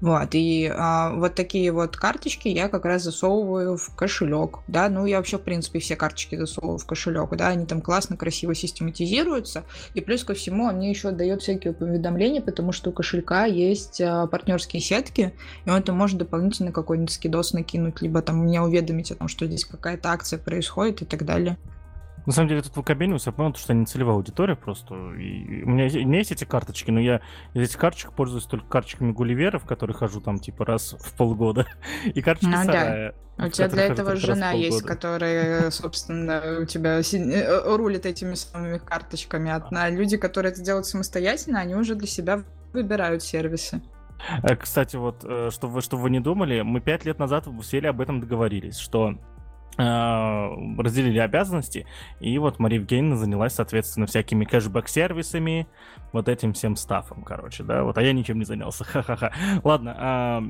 Вот, и вот такие вот карточки я как раз засовываю в кошелек, да, ну, я вообще, в принципе, все карточки засовываю в кошелек, да, они там классно, красиво систематизируют, регистрируется, и плюс ко всему он мне еще дает всякие уведомления, потому что у кошелька есть а, партнерские сетки, и он там может дополнительно какой-нибудь скидос накинуть, либо там меня уведомить о том, что здесь какая-то акция происходит и так далее. На самом деле, тут выкобенился, я понял, что они целевая аудитория просто. И у, меня, у меня есть эти карточки, но я из этих карточек пользуюсь только карточками Гулливера, в которые хожу там типа раз в полгода. И карточки ну, Сарая. Да. У тебя для этого жена есть, которая, собственно, у тебя э, рулит этими самыми карточками. А люди, которые это делают самостоятельно, они уже для себя выбирают сервисы. Э, кстати, вот, э, чтобы вы, чтобы вы не думали, мы пять лет назад сели об этом договорились, что Э, разделили обязанности, и вот Мария Евгеньевна занялась, соответственно, всякими кэшбэк-сервисами, вот этим всем стафом, короче, да, вот, а я ничем не занялся, ха-ха-ха. Ладно, а,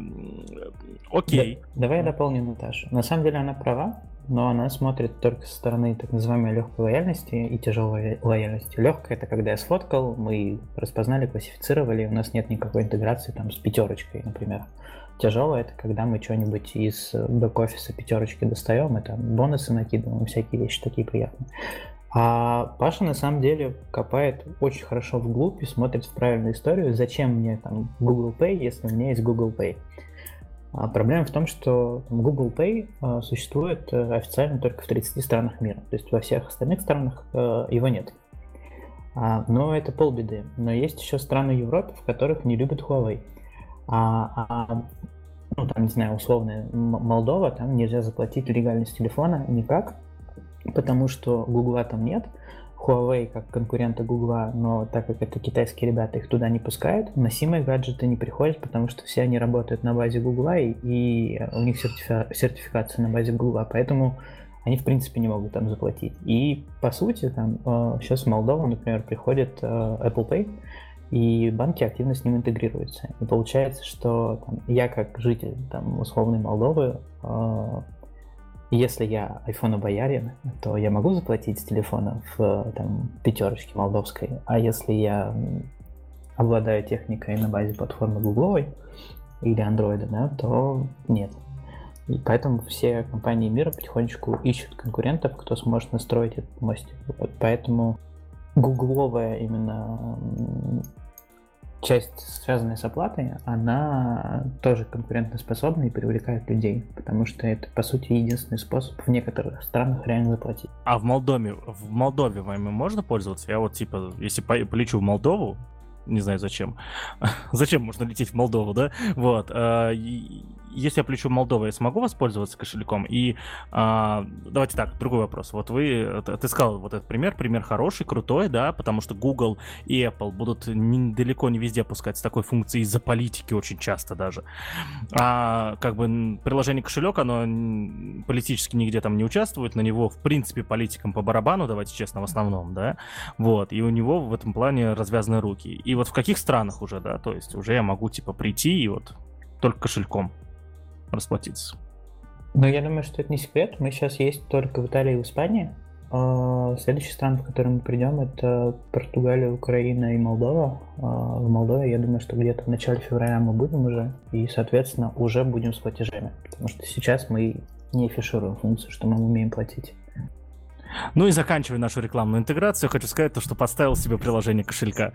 окей. Да, давай я дополню Наташу. На самом деле она права, но она смотрит только со стороны так называемой легкой лояльности и тяжелой лояльности. Легкая это когда я сфоткал, мы распознали, классифицировали, у нас нет никакой интеграции там с пятерочкой, например. Тяжелое это когда мы что-нибудь из бэк-офиса пятерочки достаем, это бонусы накидываем, всякие вещи такие приятные. А Паша на самом деле копает очень хорошо вглубь и смотрит в правильную историю, зачем мне там Google Pay, если у меня есть Google Pay. А проблема в том, что Google Pay а, существует э, официально только в 30 странах мира, то есть во всех остальных странах а, его нет. А, но это полбеды. Но есть еще страны Европы, в которых не любят Huawei. А, а ну, там, не знаю, условная Молдова, там нельзя заплатить легально с телефона никак, потому что Гугла там нет, Huawei как конкурента Гугла, но так как это китайские ребята, их туда не пускают, носимые гаджеты не приходят, потому что все они работают на базе Гугла, и, и у них сертифи- сертификация на базе Гугла, поэтому они, в принципе, не могут там заплатить. И, по сути, там сейчас э, в Молдову, например, приходит э, Apple Pay, и банки активно с ним интегрируются. И получается, что там, я как житель там, условной Молдовы, э, если я iPhone боярин, то я могу заплатить с телефона в там, пятерочке молдовской, а если я обладаю техникой на базе платформы гугловой или андроида, да, то нет. И поэтому все компании мира потихонечку ищут конкурентов, кто сможет настроить этот мостик. Вот поэтому гугловая именно часть, связанная с оплатой, она тоже конкурентоспособна и привлекает людей, потому что это, по сути, единственный способ в некоторых странах реально заплатить. А в Молдове, в Молдове вами можно пользоваться? Я вот, типа, если полечу в Молдову, не знаю зачем. зачем можно лететь в Молдову, да? Вот. А, если я плечу Молдову, я смогу воспользоваться кошельком? И а, давайте так, другой вопрос. Вот вы, ты сказал вот этот пример, пример хороший, крутой, да, потому что Google и Apple будут не, далеко не везде пускать с такой функцией из-за политики очень часто даже. А как бы приложение кошелек, оно политически нигде там не участвует, на него в принципе политикам по барабану, давайте честно, в основном, да, вот, и у него в этом плане развязаны руки. И вот в каких странах уже, да, то есть уже я могу типа прийти и вот только кошельком расплатиться. Ну, я думаю, что это не секрет. Мы сейчас есть только в Италии и в Испании. А следующие страны, в которые мы придем, это Португалия, Украина и Молдова. А в Молдове, я думаю, что где-то в начале февраля мы будем уже, и, соответственно, уже будем с платежами. Потому что сейчас мы не афишируем функцию, что мы умеем платить. Ну и заканчивая нашу рекламную интеграцию, хочу сказать то, что поставил себе приложение кошелька.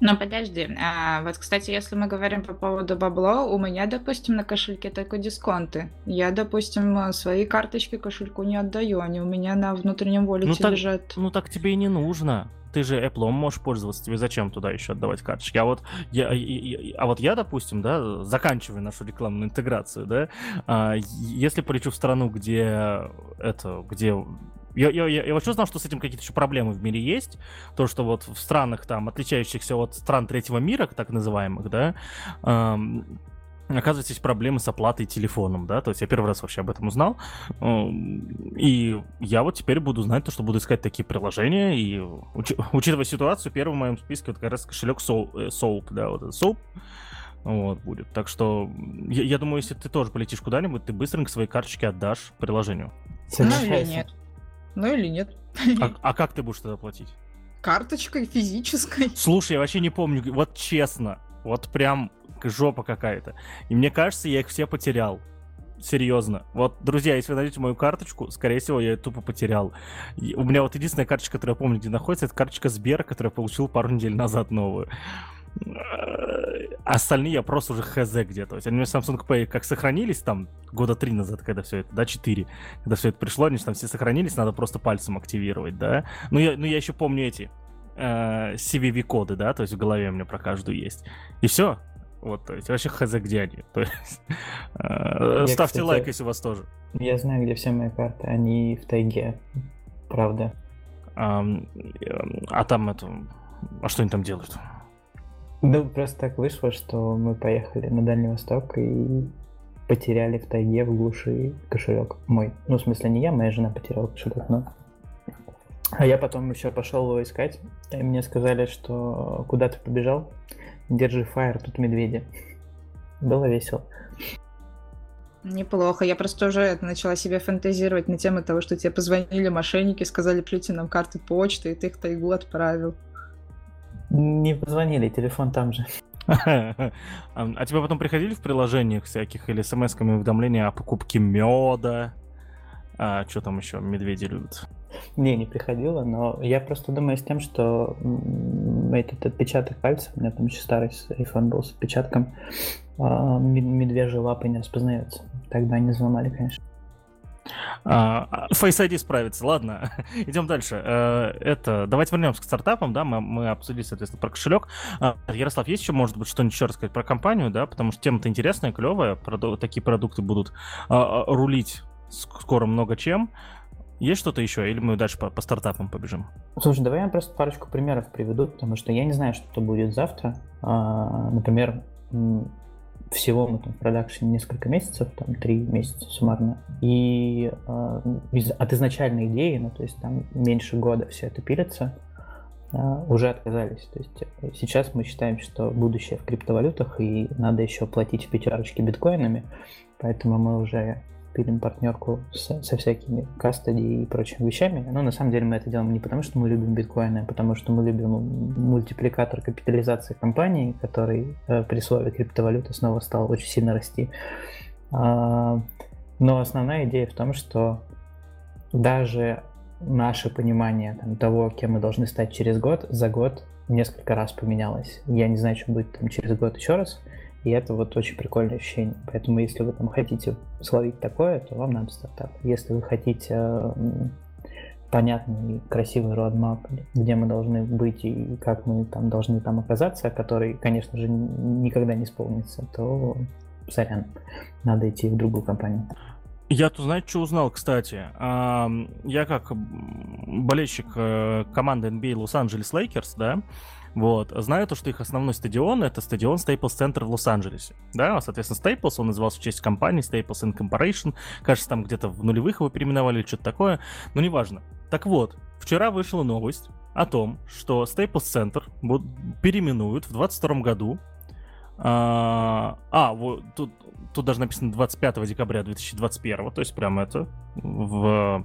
Но подожди, а, вот, кстати, если мы говорим по поводу бабло, у меня, допустим, на кошельке только дисконты. Я, допустим, свои карточки кошельку не отдаю, они у меня на внутреннем волете ну, так, лежат. Ну так тебе и не нужно. Ты же Apple можешь пользоваться, тебе зачем туда еще отдавать карточки? А вот я, я, а вот я, допустим, да, заканчиваю нашу рекламную интеграцию, да, а, если полечу в страну, где это, где я, я, я, я вообще знал, что с этим какие-то еще проблемы в мире есть. То, что вот в странах, там, отличающихся от стран третьего мира, так называемых, да, эм, оказывается, есть проблемы с оплатой телефоном, да, то есть я первый раз вообще об этом узнал, и я вот теперь буду знать то, что буду искать такие приложения, и уч- учитывая ситуацию, первым в моем списке вот как раз кошелек Soap, да, вот Soap, вот, будет. Так что, я, я думаю, если ты тоже полетишь куда-нибудь, ты быстренько свои карточки отдашь приложению. Ну или нет. Ну или нет. А, а как ты будешь тогда платить? Карточкой физической. Слушай, я вообще не помню, вот честно, вот прям жопа какая-то. И мне кажется, я их все потерял. Серьезно. Вот, друзья, если вы найдете мою карточку, скорее всего, я ее тупо потерял. И у меня вот единственная карточка, которую я помню, где находится, это карточка Сбера, которую я получил пару недель назад новую. Остальные я просто уже хз где. То есть они у меня Samsung Pay как сохранились там года три назад, когда все это, да, четыре, когда все это пришло, они же там все сохранились, надо просто пальцем активировать, да. Ну я, ну, я еще помню эти э, CVV-коды, да, то есть в голове у меня про каждую есть. И все. Вот, то есть вообще хз где они. То есть, э, ставьте кстати, лайк, если у вас тоже. Я знаю, где все мои карты, они в тайге, правда. А, а там это... А что они там делают? Ну, просто так вышло, что мы поехали на Дальний Восток и потеряли в тайге в глуши кошелек мой. Ну, в смысле, не я, моя жена потеряла кошелек, но... А я потом еще пошел его искать, и мне сказали, что куда ты побежал? Держи фаер, тут медведи. Было весело. Неплохо. Я просто уже начала себе фантазировать на тему того, что тебе позвонили мошенники, сказали, плюйте нам карты почты, и ты их тайгу отправил. Не позвонили, телефон там же. А тебе потом приходили в приложениях всяких или смс-ками уведомления о покупке меда? А что там еще медведи любят? Не, не приходило, но я просто думаю с тем, что этот отпечаток пальца, у меня там еще старый iPhone был с отпечатком, а, медвежьи лапы не распознается. Тогда не взломали, конечно. А, а, Face ID справится. Ладно, идем дальше. Э, это давайте вернемся к стартапам, да, мы, мы обсудили, соответственно, про кошелек. А, Ярослав, есть еще, может быть, что-нибудь еще рассказать про компанию, да, потому что тема-то интересная, клевая, такие продукты будут рулить скоро много чем. Есть что-то еще, или мы дальше по, по стартапам побежим? Слушай, давай я просто парочку примеров приведу, потому что я не знаю, что будет завтра. например, всего мы там в продакшене несколько месяцев, там три месяца суммарно, и э, из, от изначальной идеи, ну то есть там меньше года все это пилится, э, уже отказались. То есть э, сейчас мы считаем, что будущее в криптовалютах, и надо еще платить в биткоинами, поэтому мы уже пилим партнерку с, со всякими кастади и прочими вещами. Но на самом деле мы это делаем не потому, что мы любим биткоины, а потому что мы любим мультипликатор капитализации компании, который э, при слове криптовалюта снова стал очень сильно расти. А, но основная идея в том, что даже наше понимание там, того, кем мы должны стать через год, за год несколько раз поменялось. Я не знаю, что будет там через год еще раз. И это вот очень прикольное ощущение. Поэтому если вы там хотите словить такое, то вам надо стартап. Если вы хотите понятный и красивый родмап, где мы должны быть и как мы там должны там оказаться, который, конечно же, никогда не исполнится, то сорян, надо идти в другую компанию. Я тут, знаете, что узнал, кстати? Я как болельщик э, команды NBA Лос-Анджелес Лейкерс, да, вот. Знаю то, что их основной стадион — это стадион Staples Center в Лос-Анджелесе. Да, соответственно, Staples, он назывался в честь компании Staples Incorporation. Кажется, там где-то в нулевых его переименовали или что-то такое. Но неважно. Так вот, вчера вышла новость о том, что Staples Center переименуют в 2022 году. А, а вот тут, тут даже написано 25 декабря 2021, то есть прямо это в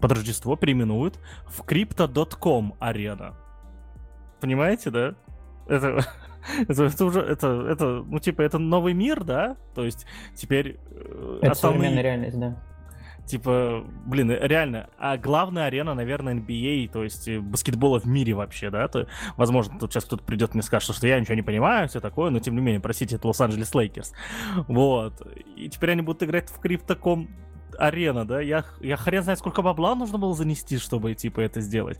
под Рождество переименуют в Crypto.com арена. Понимаете, да? Это, это, это уже, это, это, ну, типа, это новый мир, да? То есть теперь... Э, это основные... современная реальность, да. Типа, блин, реально, а главная арена, наверное, NBA, то есть э, баскетбола в мире вообще, да? То, возможно, тут сейчас кто-то придет и мне скажет, что я ничего не понимаю, все такое, но тем не менее, простите, это Лос-Анджелес Лейкерс. Вот. И теперь они будут играть в Crypto.com Arena, да, я, я хрен знает, сколько бабла нужно было занести, чтобы, типа, это сделать.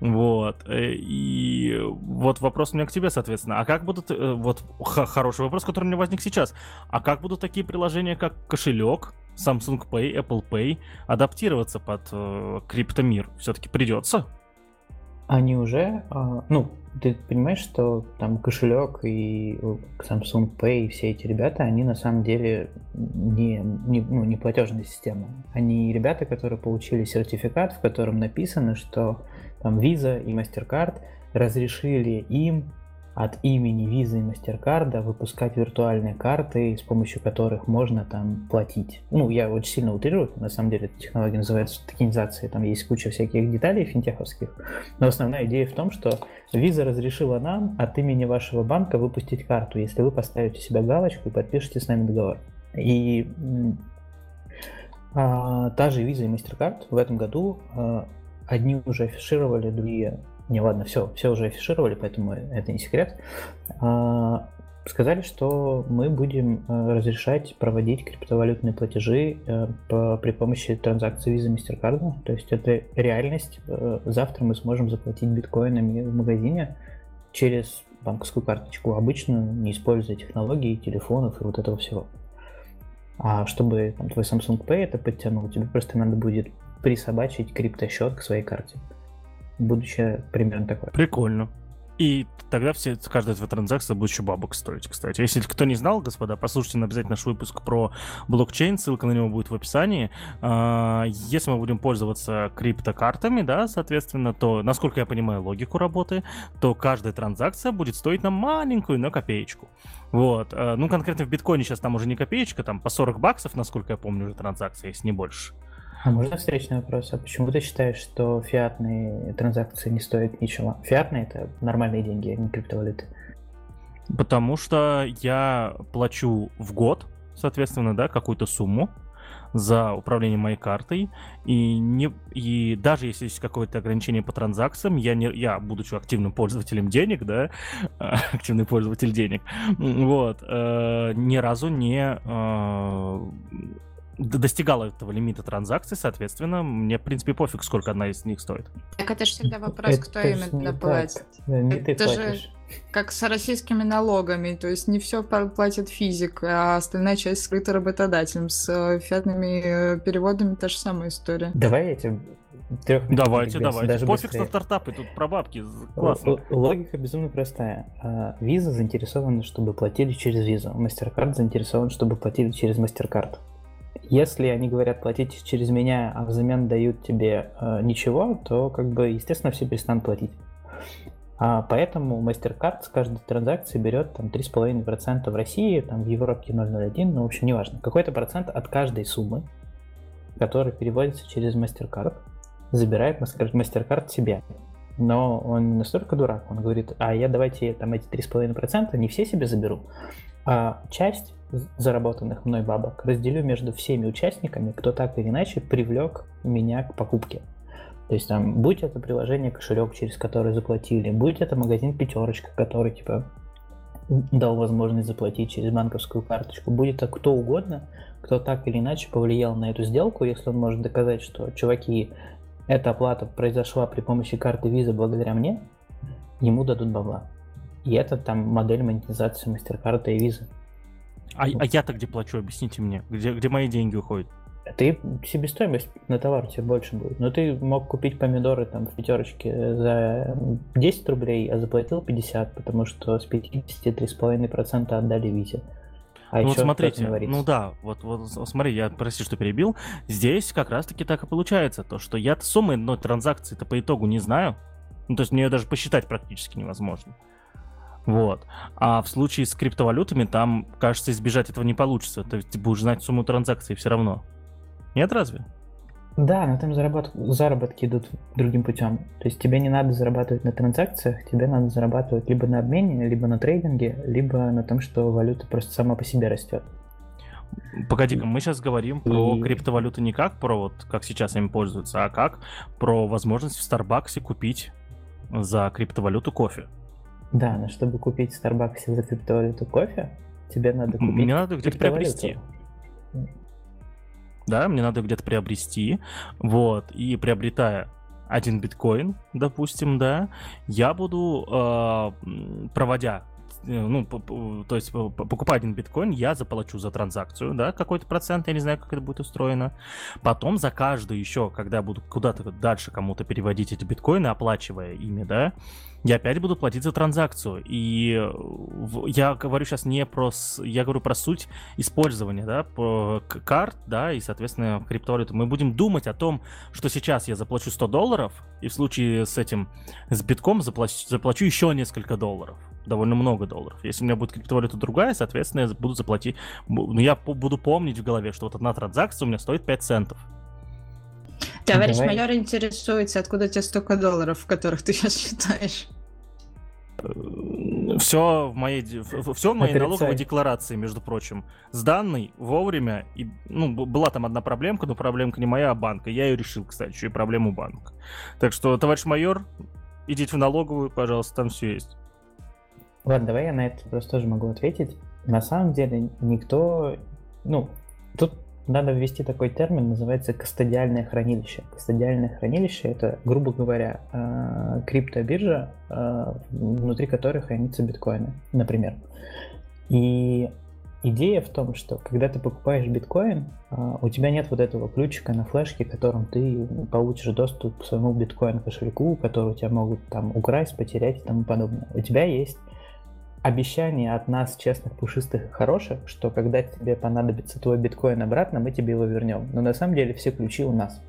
Вот. Э, и вот вопрос у меня к тебе, соответственно. А как будут, э, вот, хороший вопрос, который у меня возник сейчас. А как будут такие приложения, как кошелек, Samsung Pay, Apple Pay адаптироваться под э, криптомир? Все-таки придется? Они уже, а, ну, ты понимаешь, что там кошелек и Samsung Pay и все эти ребята, они на самом деле не, не, ну, не платежная система. Они ребята, которые получили сертификат, в котором написано, что там Visa и MasterCard разрешили им от имени Visa и MasterCard выпускать виртуальные карты, с помощью которых можно там платить. Ну, я очень сильно утрирую, на самом деле эта технология называется токенизацией, там есть куча всяких деталей финтеховских, но основная идея в том, что Visa разрешила нам от имени вашего банка выпустить карту, если вы поставите себе галочку и подпишете с нами договор. И а, та же Visa и MasterCard в этом году а, одни уже афишировали, другие не, ладно, все, все уже афишировали, поэтому это не секрет. А, сказали, что мы будем э, разрешать проводить криптовалютные платежи э, при помощи транзакций Visa MasterCard. То есть это реальность. Э, завтра мы сможем заплатить биткоинами в магазине через банковскую карточку. Обычно не используя технологии, телефонов и вот этого всего. А чтобы там, твой Samsung Pay это подтянул, тебе просто надо будет присобачить криптосчет к своей карте будущее примерно такое. Прикольно. И тогда все, каждая твоя транзакция будет еще бабок стоить, кстати. Если кто не знал, господа, послушайте обязательно наш выпуск про блокчейн, ссылка на него будет в описании. А, если мы будем пользоваться криптокартами, да, соответственно, то, насколько я понимаю логику работы, то каждая транзакция будет стоить нам маленькую, но копеечку. Вот. А, ну, конкретно в биткоине сейчас там уже не копеечка, там по 40 баксов, насколько я помню, уже транзакция, если не больше. А можно встречный вопрос? А почему ты считаешь, что фиатные транзакции не стоят ничего? Фиатные это нормальные деньги, а не криптовалюты. Потому что я плачу в год, соответственно, да, какую-то сумму за управление моей картой. И, не, и даже если есть какое-то ограничение по транзакциям, я, не, я будучи активным пользователем денег, да, активный пользователь денег, вот, э, ни разу не э, достигала этого лимита транзакций, соответственно, мне, в принципе, пофиг, сколько одна из них стоит. Так это же всегда вопрос, это кто именно платит. Не это ты же как с российскими налогами, то есть не все платит физик, а остальная часть скрыта работодателем. С э, фиатными э, переводами та же самая история. Давай я тебе Давайте, давайте. Даже Пофиг быстрее. на стартапы, тут про бабки. Классно. Логика безумно простая. Виза заинтересована, чтобы платили через визу. MasterCard заинтересован, чтобы платили через MasterCard. Если они говорят платить через меня, а взамен дают тебе э, ничего, то как бы, естественно, все перестанут платить. А поэтому MasterCard с каждой транзакции берет там 3,5% в России, там в Европе 0,01, ну, в общем, неважно. Какой-то процент от каждой суммы, которая переводится через MasterCard, забирает MasterCard себе. Но он не настолько дурак, он говорит, а я давайте там эти 3,5% не все себе заберу, а часть заработанных мной бабок разделю между всеми участниками, кто так или иначе привлек меня к покупке. То есть там, будь это приложение кошелек, через который заплатили, будь это магазин пятерочка, который типа дал возможность заплатить через банковскую карточку, будет это кто угодно, кто так или иначе повлиял на эту сделку, если он может доказать, что, чуваки, эта оплата произошла при помощи карты Visa благодаря мне, ему дадут бабла. И это там модель монетизации MasterCard и Visa. А, а я-то где плачу, объясните мне, где, где мои деньги уходят? Ты себестоимость на товар тебе больше будет. Но ты мог купить помидоры там в пятерочке за 10 рублей, а заплатил 50, потому что с 50 3,5% отдали визе. А ну вот смотрите, ну да, вот, вот смотри, я прости, что перебил. Здесь как раз-таки так и получается, то, что я суммы одной транзакции-то по итогу не знаю. Ну, то есть мне ее даже посчитать практически невозможно. Вот. А в случае с криптовалютами там, кажется, избежать этого не получится. То есть ты будешь знать сумму транзакций все равно. Нет, разве? Да, но там заработ... заработки идут другим путем. То есть тебе не надо зарабатывать на транзакциях, тебе надо зарабатывать либо на обмене, либо на трейдинге, либо на том, что валюта просто сама по себе растет. Погоди-ка, мы сейчас говорим про криптовалюты не как про вот, как сейчас ими пользуются, а как про возможность в Старбаксе купить за криптовалюту кофе. Да, но чтобы купить в Старбаксе за криптовалюту кофе, тебе надо купить Мне надо где-то приобрести. Да, мне надо где-то приобрести. Вот, и приобретая один биткоин, допустим, да, я буду, э, проводя ну, то есть покупая один биткоин, я заплачу за транзакцию, да, какой-то процент, я не знаю, как это будет устроено. Потом за каждый еще, когда буду куда-то дальше кому-то переводить эти биткоины, оплачивая ими, да, я опять буду платить за транзакцию. И я говорю сейчас не про... Я говорю про суть использования, да, карт, да, и, соответственно, криптовалюты. Мы будем думать о том, что сейчас я заплачу 100 долларов, и в случае с этим, с битком заплачу, заплачу еще несколько долларов довольно много долларов. Если у меня будет криптовалюта другая, соответственно, я буду заплатить... Ну, я буду помнить в голове, что вот одна транзакция у меня стоит 5 центов. Товарищ Давай. майор интересуется, откуда у тебя столько долларов, в которых ты сейчас считаешь? Все в моей, все в моей налоговой декларации, между прочим, сданной вовремя. И, ну, была там одна проблемка, но проблемка не моя, а банка. Я ее решил, кстати, еще и проблему банка. Так что, товарищ майор, идите в налоговую, пожалуйста, там все есть. Ладно, давай я на это просто тоже могу ответить. На самом деле никто... Ну, тут надо ввести такой термин, называется кастодиальное хранилище. Кастодиальное хранилище — это, грубо говоря, э, криптобиржа, э, внутри которой хранятся биткоины, например. И идея в том, что когда ты покупаешь биткоин, э, у тебя нет вот этого ключика на флешке, которым ты получишь доступ к своему биткоин-кошельку, который у тебя могут там украсть, потерять и тому подобное. У тебя есть обещание от нас, честных, пушистых и хороших, что когда тебе понадобится твой биткоин обратно, мы тебе его вернем. Но на самом деле все ключи у нас.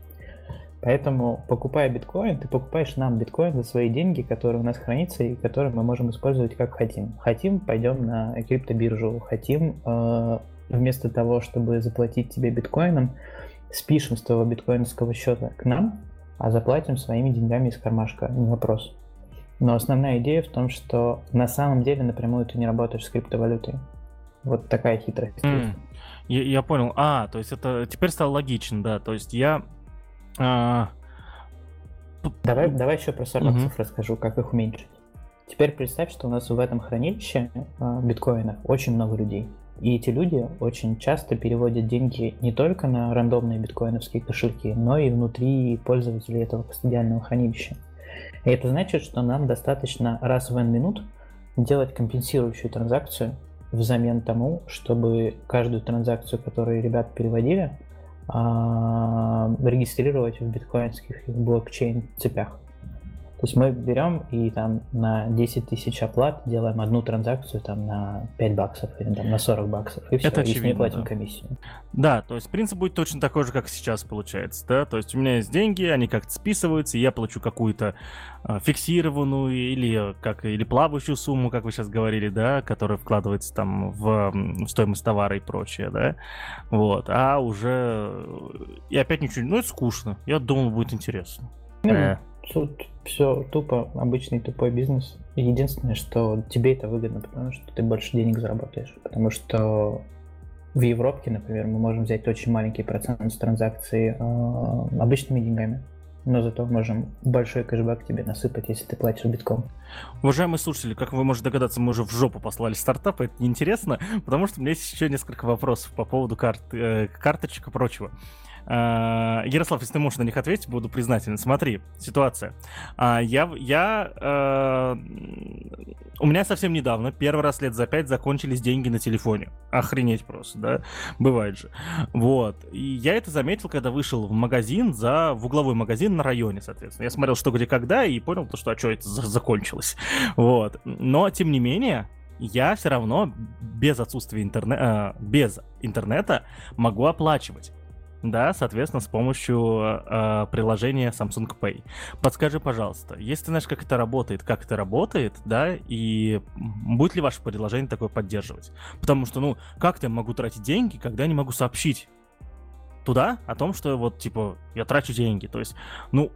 Поэтому, покупая биткоин, ты покупаешь нам биткоин за свои деньги, которые у нас хранятся и которые мы можем использовать как хотим. Хотим, пойдем на криптобиржу. Хотим, э, вместо того, чтобы заплатить тебе биткоином, спишем с твоего биткоинского счета к нам, а заплатим своими деньгами из кармашка. Не вопрос. Но основная идея в том, что на самом деле напрямую ты не работаешь с криптовалютой. Вот такая хитрость. Mm. Я, я понял. А, то есть это теперь стало логично, да. То есть я... А... Давай, давай еще про сорваксов mm-hmm. расскажу, как их уменьшить. Теперь представь, что у нас в этом хранилище а, биткоинов очень много людей. И эти люди очень часто переводят деньги не только на рандомные биткоиновские кошельки, но и внутри пользователей этого кастодиального хранилища. И это значит, что нам достаточно раз в n минут делать компенсирующую транзакцию взамен тому, чтобы каждую транзакцию, которую ребят переводили, а, регистрировать в биткоинских блокчейн цепях. То есть мы берем и там на 10 тысяч оплат делаем одну транзакцию там на 5 баксов или там на 40 баксов, и все, Это очевидно, и с ней платим да. комиссию. Да, то есть принцип будет точно такой же, как сейчас получается, да, то есть у меня есть деньги, они как-то списываются, и я плачу какую-то а, фиксированную или как или плавающую сумму, как вы сейчас говорили, да, которая вкладывается там в, в стоимость товара и прочее, да, вот, а уже и опять ничего, ну это скучно, я думал будет интересно. Ну, э. Тут все тупо, обычный тупой бизнес. Единственное, что тебе это выгодно, потому что ты больше денег заработаешь. Потому что в Европе, например, мы можем взять очень маленький процент с транзакций э, обычными деньгами. Но зато можем большой кэшбэк тебе насыпать, если ты платишь битком. Уважаемые слушатели, как вы можете догадаться, мы уже в жопу послали стартап, это неинтересно, потому что у меня есть еще несколько вопросов по поводу карт, э, карточек и прочего. Ярослав, если ты можешь на них ответить, буду признателен. Смотри, ситуация. Uh, я, я, uh, у меня совсем недавно, первый раз лет за пять, закончились деньги на телефоне. Охренеть просто, да? Бывает же. Вот. И я это заметил, когда вышел в магазин, за, в угловой магазин на районе, соответственно. Я смотрел, что где когда, и понял, то, что, а что это закончилось. Вот. Но, тем не менее, я все равно без отсутствия интернета, без интернета могу оплачивать. Да, соответственно, с помощью э, приложения Samsung Pay. Подскажи, пожалуйста, если ты знаешь, как это работает, как это работает, да, и будет ли ваше приложение такое поддерживать? Потому что, ну, как я могу тратить деньги, когда не могу сообщить туда о том, что вот, типа, я трачу деньги. То есть, ну,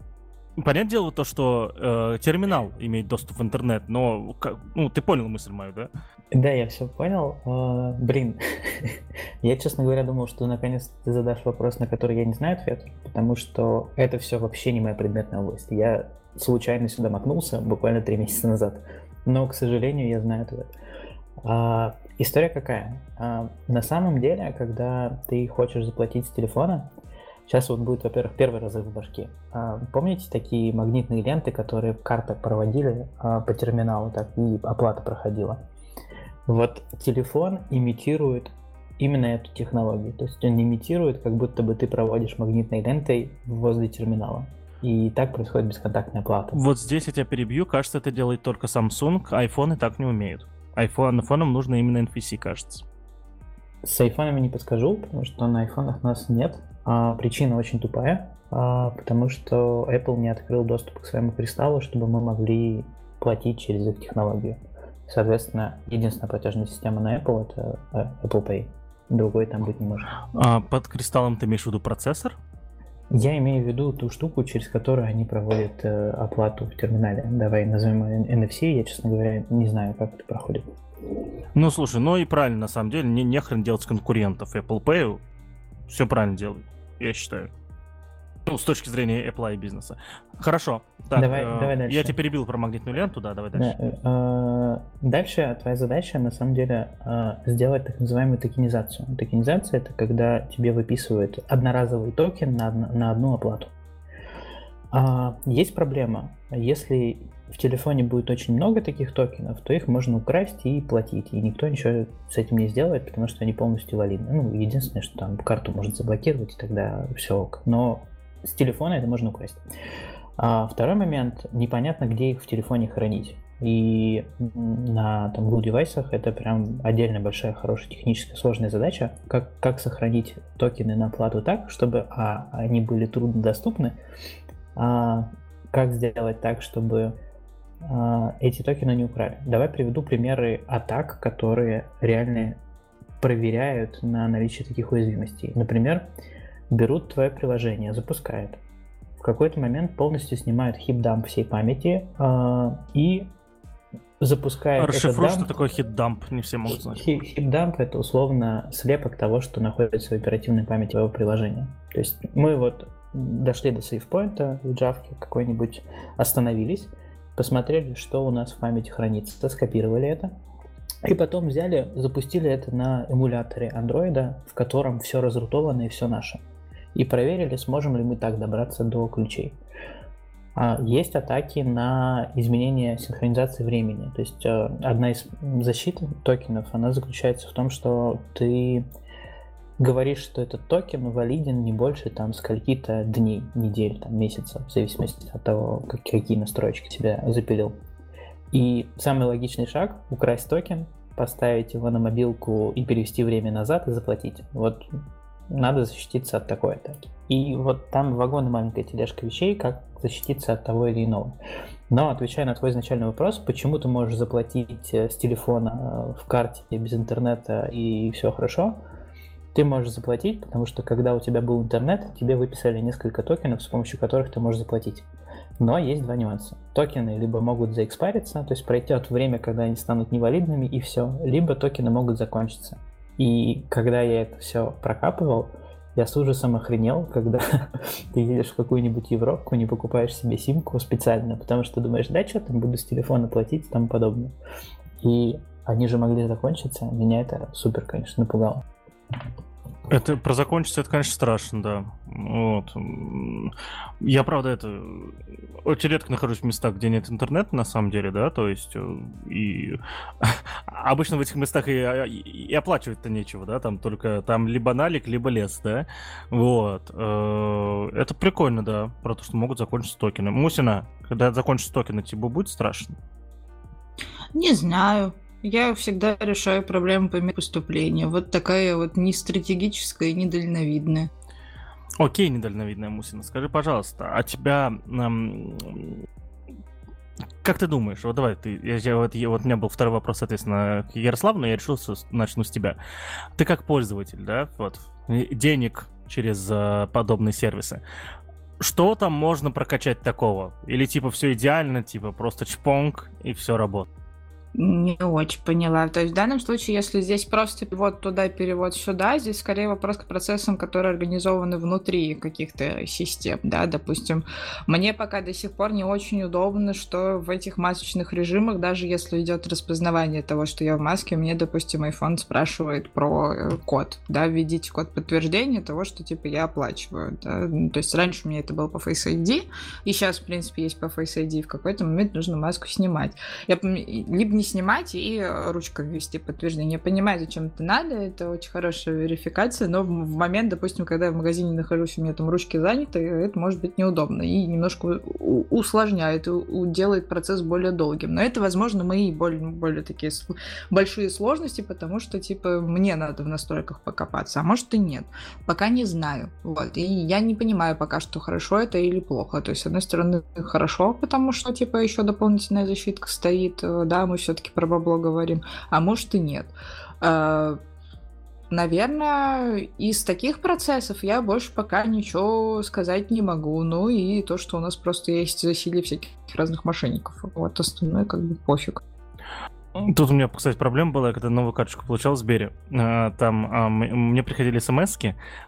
понятное дело то, что э, терминал имеет доступ в интернет, но как, ну ты понял мысль мою, да? Да, я все понял. Uh, блин, я, честно говоря, думал, что наконец ты задашь вопрос, на который я не знаю ответ, потому что это все вообще не моя предметная область. Я случайно сюда макнулся буквально три месяца назад, но, к сожалению, я знаю ответ. Uh, история какая? Uh, на самом деле, когда ты хочешь заплатить с телефона, Сейчас вот будет, во-первых, первый разрыв в башке. А, помните такие магнитные ленты, которые карты проводили а, по терминалу, так и оплата проходила? Вот телефон имитирует именно эту технологию. То есть он имитирует, как будто бы ты проводишь магнитной лентой возле терминала. И так происходит бесконтактная оплата. Вот здесь я тебя перебью. Кажется, это делает только Samsung. Айфоны так не умеют. iPhone, айфонам нужно именно NFC, кажется. С айфонами не подскажу, потому что на айфонах нас нет. А, причина очень тупая, а, потому что Apple не открыл доступ к своему кристаллу, чтобы мы могли платить через их технологию. Соответственно, единственная платежная система на Apple это э, Apple Pay. Другой там быть не может. А под кристаллом ты имеешь в виду процессор? Я имею в виду ту штуку, через которую они проводят э, оплату в терминале. Давай назовем NFC. Я, честно говоря, не знаю, как это проходит. Ну, слушай, ну и правильно, на самом деле, не, не хрен делать конкурентов Apple Pay. Все правильно делают я считаю. Ну, с точки зрения Apple и бизнеса. Хорошо. Так, давай, э, давай дальше. Я тебя перебил про магнитную ленту, да, давай дальше. Да, э, дальше твоя задача, на самом деле, э, сделать так называемую токенизацию. Токенизация — это когда тебе выписывают одноразовый токен на, на одну оплату. Э, есть проблема. Если в телефоне будет очень много таких токенов, то их можно украсть и платить, и никто ничего с этим не сделает, потому что они полностью валидны. Ну, единственное, что там карту может заблокировать, и тогда все ок. Но с телефона это можно украсть. А второй момент, непонятно, где их в телефоне хранить. И на там, Google девайсах это прям отдельная большая, хорошая техническая сложная задача, как, как сохранить токены на плату так, чтобы а, они были труднодоступны, а как сделать так, чтобы эти токены не украли. Давай приведу примеры атак, которые реально проверяют на наличие таких уязвимостей. Например, берут твое приложение, запускают. В какой-то момент полностью снимают хип-дамп всей памяти э, и запускают Расшифруй, что такое хит-дамп, не все могут знать. Хит-дамп это условно слепок того, что находится в оперативной памяти твоего приложения. То есть мы вот дошли до сейфпоинта в Java какой-нибудь, остановились, посмотрели, что у нас в памяти хранится, скопировали это, и потом взяли, запустили это на эмуляторе андроида, в котором все разрутовано и все наше. И проверили, сможем ли мы так добраться до ключей. А, есть атаки на изменение синхронизации времени. То есть э, одна из защит токенов, она заключается в том, что ты говоришь, что этот токен валиден не больше там скольки-то дней, недель, там, месяцев, в зависимости от того, как, какие настройки тебя запилил. И самый логичный шаг — украсть токен, поставить его на мобилку и перевести время назад и заплатить. Вот надо защититься от такой атаки. И вот там вагон маленькая тележка вещей, как защититься от того или иного. Но отвечая на твой изначальный вопрос, почему ты можешь заплатить э, с телефона э, в карте без интернета и все хорошо, ты можешь заплатить, потому что когда у тебя был интернет, тебе выписали несколько токенов, с помощью которых ты можешь заплатить. Но есть два нюанса. Токены либо могут заэкспариться, то есть пройдет время, когда они станут невалидными, и все, либо токены могут закончиться. И когда я это все прокапывал, я с ужасом охренел, когда ты едешь в какую-нибудь Европку, не покупаешь себе симку специально, потому что думаешь, да, что там буду с телефона платить и тому подобное. И они же могли закончиться, меня это супер, конечно, напугало. Это про закончиться, это, конечно, страшно, да. Вот. Я, правда, это очень редко нахожусь в местах, где нет интернета, на самом деле, да, то есть э, и обычно в этих местах и, а, и, и оплачивать-то нечего, да, там только там либо налик, либо лес, да. Вот. Э, это прикольно, да, про то, что могут закончиться токены. Мусина, когда закончатся токены, тебе будет страшно? Не знаю. Я всегда решаю проблемы по мере поступления. Вот такая вот не стратегическая и недальновидная. Окей, недальновидная Мусина. Скажи, пожалуйста, а тебя... Эм, как ты думаешь, вот давай, ты, я, я, вот, я, вот у меня был второй вопрос, соответственно, к Ярославу, но я решил, что начну с тебя. Ты как пользователь, да, вот, денег через э, подобные сервисы, что там можно прокачать такого? Или типа все идеально, типа просто чпонг и все работает? Не очень поняла. То есть в данном случае, если здесь просто перевод туда, перевод сюда, здесь скорее вопрос к процессам, которые организованы внутри каких-то систем, да, допустим. Мне пока до сих пор не очень удобно, что в этих масочных режимах, даже если идет распознавание того, что я в маске, мне, допустим, iPhone спрашивает про э, код, да, введите код подтверждения того, что, типа, я оплачиваю, да. Ну, то есть раньше у меня это было по Face ID, и сейчас, в принципе, есть по Face ID, в какой-то момент нужно маску снимать. Я либо не снимать и э, ручкой ввести подтверждение. Я понимаю, зачем это надо, это очень хорошая верификация, но в момент, допустим, когда я в магазине нахожусь, у меня там ручки заняты, это может быть неудобно и немножко усложняет, делает процесс более долгим. Но это, возможно, мои более, более такие большие сложности, потому что, типа, мне надо в настройках покопаться, а может и нет. Пока не знаю. Вот. И я не понимаю пока, что хорошо это или плохо. То есть, с одной стороны, хорошо, потому что, типа, еще дополнительная защитка стоит, э, да, мы все-таки про бабло говорим, а может и нет. А, наверное, из таких процессов я больше пока ничего сказать не могу. Ну и то, что у нас просто есть засилие всяких разных мошенников. Вот остальное как бы пофиг. Тут у меня, кстати, проблема была, когда новую карточку получал в Сбере. А, там а, мне приходили смс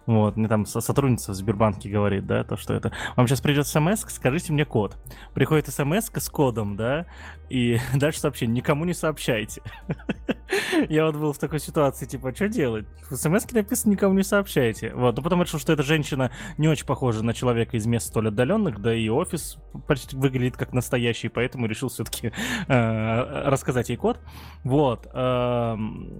вот, мне там сотрудница в Сбербанке говорит, да, то, что это... Вам сейчас придет смс скажите мне код. Приходит смс с кодом, да, и дальше сообщение, никому не сообщайте. Я вот был в такой ситуации, типа, что делать? В смс написано, никому не сообщайте. Вот, но потом решил, что эта женщина не очень похожа на человека из мест столь отдаленных, да и офис почти выглядит как настоящий, поэтому решил все-таки э, рассказать ей код. Вот. Эм,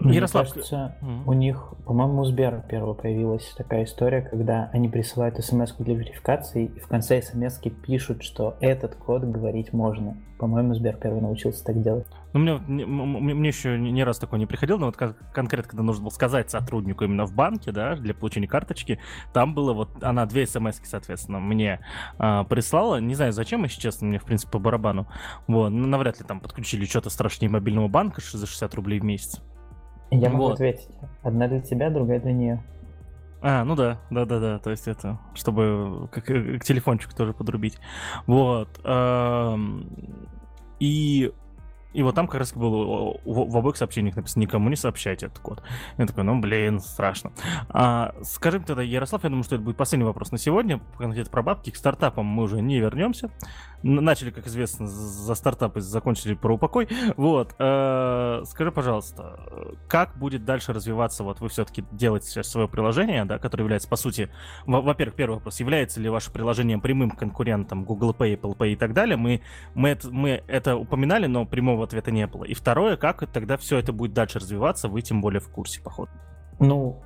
Мне Ярослав... кажется, mm-hmm. у них, по-моему, у Сбера первого появилась такая история, когда они присылают смс для верификации, и в конце смс пишут, что этот код говорить можно. По-моему, Сбер первый научился так делать. Ну, мне, мне, мне еще ни раз такое не приходило, но вот как, конкретно, когда нужно было сказать сотруднику именно в банке, да, для получения карточки, там было вот, она две смс соответственно, мне э, прислала, не знаю зачем, если честно, мне, в принципе, по барабану, вот, ну, навряд ли там подключили что-то страшнее мобильного банка за 60 рублей в месяц. Я могу вот. ответить. Одна для тебя, другая для нее. А, ну да, да, да, да. То есть это, чтобы как, к телефончику тоже подрубить. Вот. И и вот там как раз было в, в обоих сообщениях написано «Никому не сообщайте этот код». Я такой, ну, блин, страшно. А, скажи мне тогда, Ярослав, я думаю, что это будет последний вопрос на сегодня. Конкретно про бабки. К стартапам мы уже не вернемся. Начали, как известно, за стартапы, закончили про упокой. Вот. Э, скажи, пожалуйста, как будет дальше развиваться, вот вы все-таки делаете сейчас свое приложение, да, которое является, по сути, во-первых, первый вопрос, является ли ваше приложение прямым конкурентом Google Pay, Apple Pay и так далее? Мы, мы, это, мы это упоминали, но прямого ответа не было. И второе, как тогда все это будет дальше развиваться, вы тем более в курсе, походу. Ну,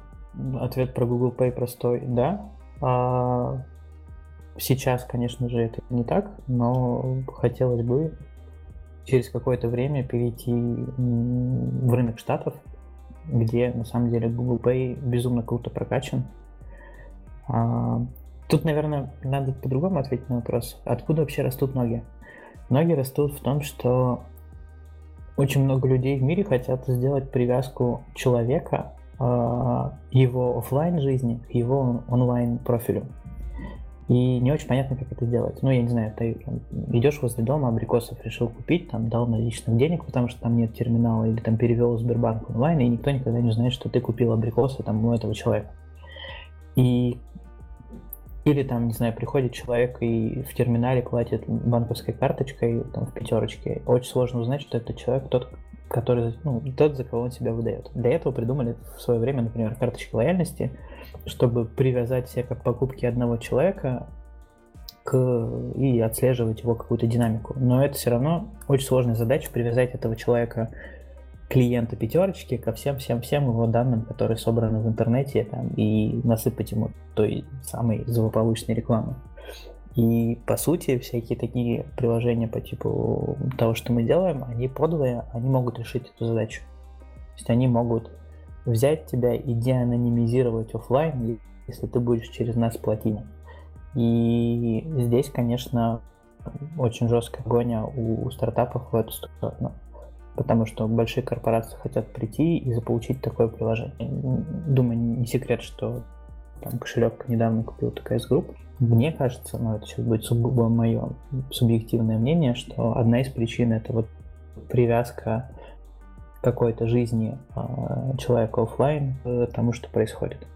ответ про Google Pay простой, да. А Сейчас, конечно же, это не так, но хотелось бы через какое-то время перейти в рынок штатов, где на самом деле Google Pay безумно круто прокачан. А, тут, наверное, надо по-другому ответить на вопрос. Откуда вообще растут ноги? Ноги растут в том, что очень много людей в мире хотят сделать привязку человека, а, его офлайн жизни к его онлайн профилю. И не очень понятно, как это делать. Ну, я не знаю, ты идешь возле дома, абрикосов решил купить, там дал наличных денег, потому что там нет терминала, или там перевел Сбербанк онлайн, и никто никогда не знает, что ты купил абрикосы там у этого человека. И или там, не знаю, приходит человек и в терминале платит банковской карточкой там, в пятерочке. Очень сложно узнать, что это человек тот, который, ну, тот, за кого он себя выдает. Для этого придумали в свое время, например, карточки лояльности, чтобы привязать все как покупки одного человека к... и отслеживать его какую-то динамику. Но это все равно очень сложная задача привязать этого человека клиента пятерочки ко всем всем всем его данным, которые собраны в интернете, там, и насыпать ему той самой злополучной рекламы. И по сути всякие такие приложения по типу того, что мы делаем, они подовые, они могут решить эту задачу. То есть они могут взять тебя и деанонимизировать офлайн, если ты будешь через нас платить. И здесь, конечно, очень жесткая гонка у стартапов в эту сторону потому что большие корпорации хотят прийти и заполучить такое приложение. Думаю, не секрет, что там кошелек недавно купил TCS Group. Мне кажется, ну это сейчас будет сугубо мое субъективное мнение, что одна из причин это вот привязка какой-то жизни э, человека офлайн к тому, что происходит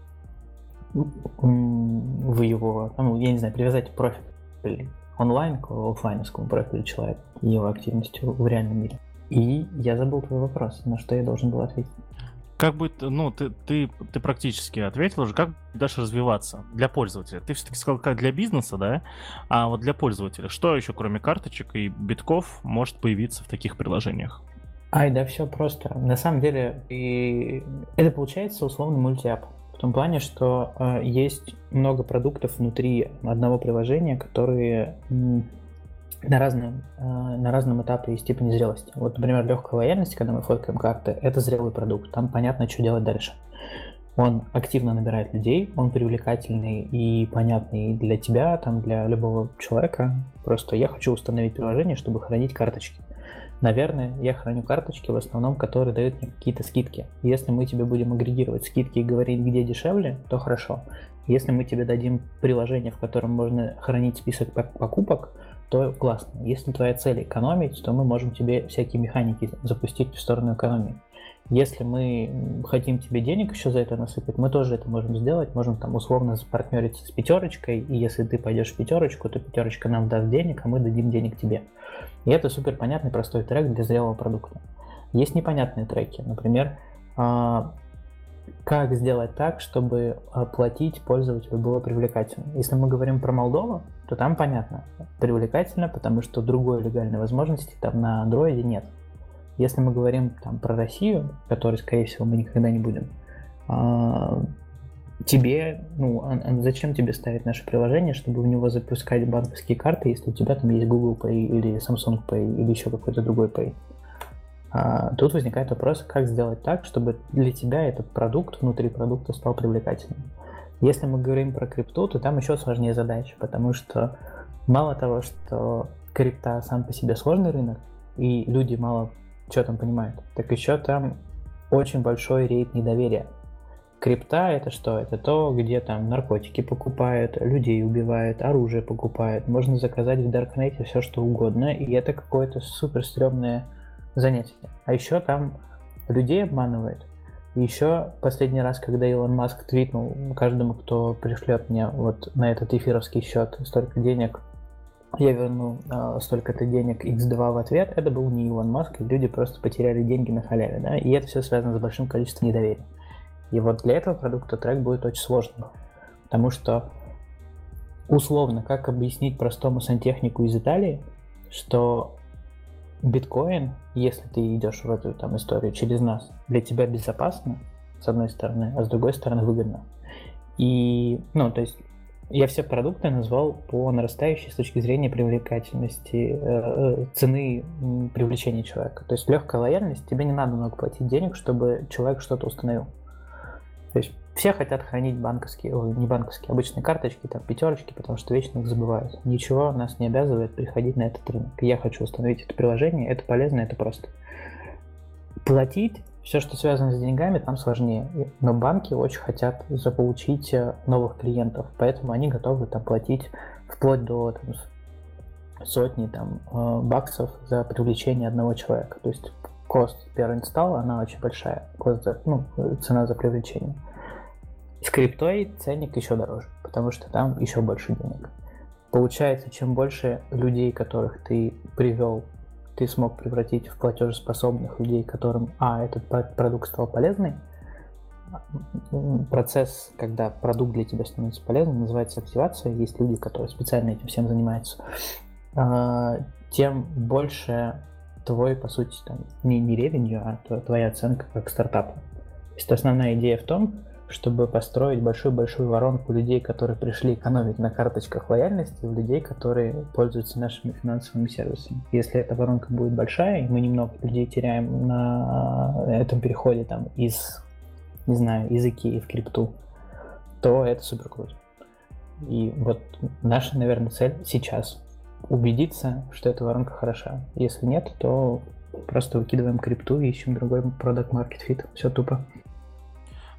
в его, ну, я не знаю, привязать профиль онлайн к офлайновскому профилю человека и его активностью в реальном мире. И я забыл твой вопрос, на что я должен был ответить. Как будет, ну, ты, ты, ты практически ответил уже, как дальше развиваться для пользователя? Ты все-таки сказал, как для бизнеса, да? А вот для пользователя, что еще, кроме карточек и битков, может появиться в таких приложениях? Ай, да все просто. На самом деле, и это получается условный мультиап. В том плане, что э, есть много продуктов внутри одного приложения, которые на разном, э, на разном этапе и степени зрелости. Вот, например, легкая лояльность, когда мы фоткаем карты, это зрелый продукт. Там понятно, что делать дальше. Он активно набирает людей, он привлекательный и понятный для тебя, там, для любого человека. Просто я хочу установить приложение, чтобы хранить карточки. Наверное, я храню карточки в основном, которые дают мне какие-то скидки. Если мы тебе будем агрегировать скидки и говорить, где дешевле, то хорошо. Если мы тебе дадим приложение, в котором можно хранить список покупок, то классно. Если твоя цель экономить, то мы можем тебе всякие механики запустить в сторону экономии. Если мы хотим тебе денег еще за это насыпать, мы тоже это можем сделать. Можем там условно запартнериться с пятерочкой, и если ты пойдешь в пятерочку, то пятерочка нам даст денег, а мы дадим денег тебе. И это супер понятный простой трек для зрелого продукта. Есть непонятные треки, например, а, как сделать так, чтобы платить пользователю было привлекательно. Если мы говорим про Молдову, то там понятно, привлекательно, потому что другой легальной возможности там на андроиде нет. Если мы говорим там про Россию, которой, скорее всего, мы никогда не будем, а, тебе, ну, а, а зачем тебе ставить наше приложение, чтобы в него запускать банковские карты, если у тебя там есть Google Pay или Samsung Pay или еще какой-то другой Pay? Тут возникает вопрос, как сделать так, чтобы для тебя этот продукт внутри продукта стал привлекательным. Если мы говорим про крипту, то там еще сложнее задача, потому что мало того, что крипта сам по себе сложный рынок, и люди мало что там понимают, так еще там очень большой рейд недоверия. Крипта это что? Это то, где там наркотики покупают, людей убивают, оружие покупают. Можно заказать в Даркнете все что угодно, и это какое-то супер стрёмное занятие. А еще там людей обманывает. И еще последний раз, когда Илон Маск твитнул каждому, кто пришлет мне вот на этот эфировский счет столько денег, я верну э, столько-то денег x2 в ответ, это был не Илон Маск, и люди просто потеряли деньги на халяве, да, и это все связано с большим количеством недоверия. И вот для этого продукта трек будет очень сложным, потому что условно, как объяснить простому сантехнику из Италии, что биткоин, если ты идешь в эту там историю через нас, для тебя безопасно, с одной стороны, а с другой стороны выгодно. И, ну, то есть я все продукты назвал по нарастающей с точки зрения привлекательности, э, э цены привлечения человека. То есть легкая лояльность, тебе не надо много платить денег, чтобы человек что-то установил. То есть все хотят хранить банковские, ой, не банковские, обычные карточки, там, пятерочки, потому что вечно их забывают. Ничего нас не обязывает приходить на этот рынок. Я хочу установить это приложение, это полезно, это просто. Платить, все, что связано с деньгами, там сложнее. Но банки очень хотят заполучить э, новых клиентов, поэтому они готовы там платить вплоть до там, сотни там, э, баксов за привлечение одного человека. То есть кост per install, она очень большая, кост за, ну, цена за привлечение. С криптой ценник еще дороже, потому что там еще больше денег. Получается, чем больше людей, которых ты привел, ты смог превратить в платежеспособных людей, которым, а, этот продукт стал полезный, процесс, когда продукт для тебя становится полезным, называется активация. Есть люди, которые специально этим всем занимаются. А, тем больше твой, по сути, там, не, не ревенью, а твоя оценка как стартапа. То есть основная идея в том, чтобы построить большую-большую воронку людей, которые пришли экономить на карточках лояльности, в людей, которые пользуются нашими финансовыми сервисами. Если эта воронка будет большая, и мы немного людей теряем на этом переходе там из, не знаю, языки в крипту, то это супер круто. И вот наша, наверное, цель сейчас убедиться, что эта воронка хороша. Если нет, то просто выкидываем крипту и ищем другой продукт market fit. Все тупо.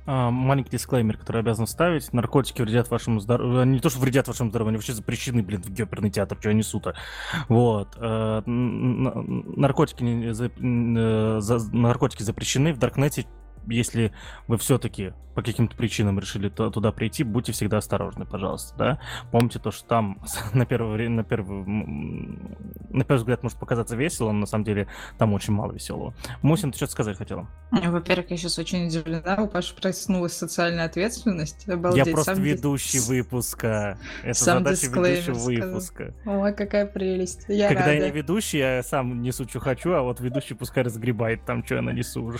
А, маленький дисклеймер, который обязан ставить. Наркотики вредят вашему здоровью. Не то, что вредят вашему здоровью, они вообще запрещены, блин, в геоперный театр, что они сута. Вот. Э, наркотики, э, наркотики запрещены. В Даркнете если вы все-таки по каким-то причинам решили туда прийти, будьте всегда осторожны, пожалуйста, да. Помните то, что там на первый, на первый, на первый взгляд может показаться весело, но на самом деле там очень мало веселого. Мусин, ты что-то сказать хотела? Во-первых, я сейчас очень удивлена, у Паши проснулась социальная ответственность. Обалдеть. Я просто Сам ведущий дис... выпуска. Это Сам задача ведущего сказал. выпуска. Ой, какая прелесть. Я Когда рада. я не ведущий, я сам несу, что хочу, а вот ведущий пускай разгребает там, что я нанесу уже.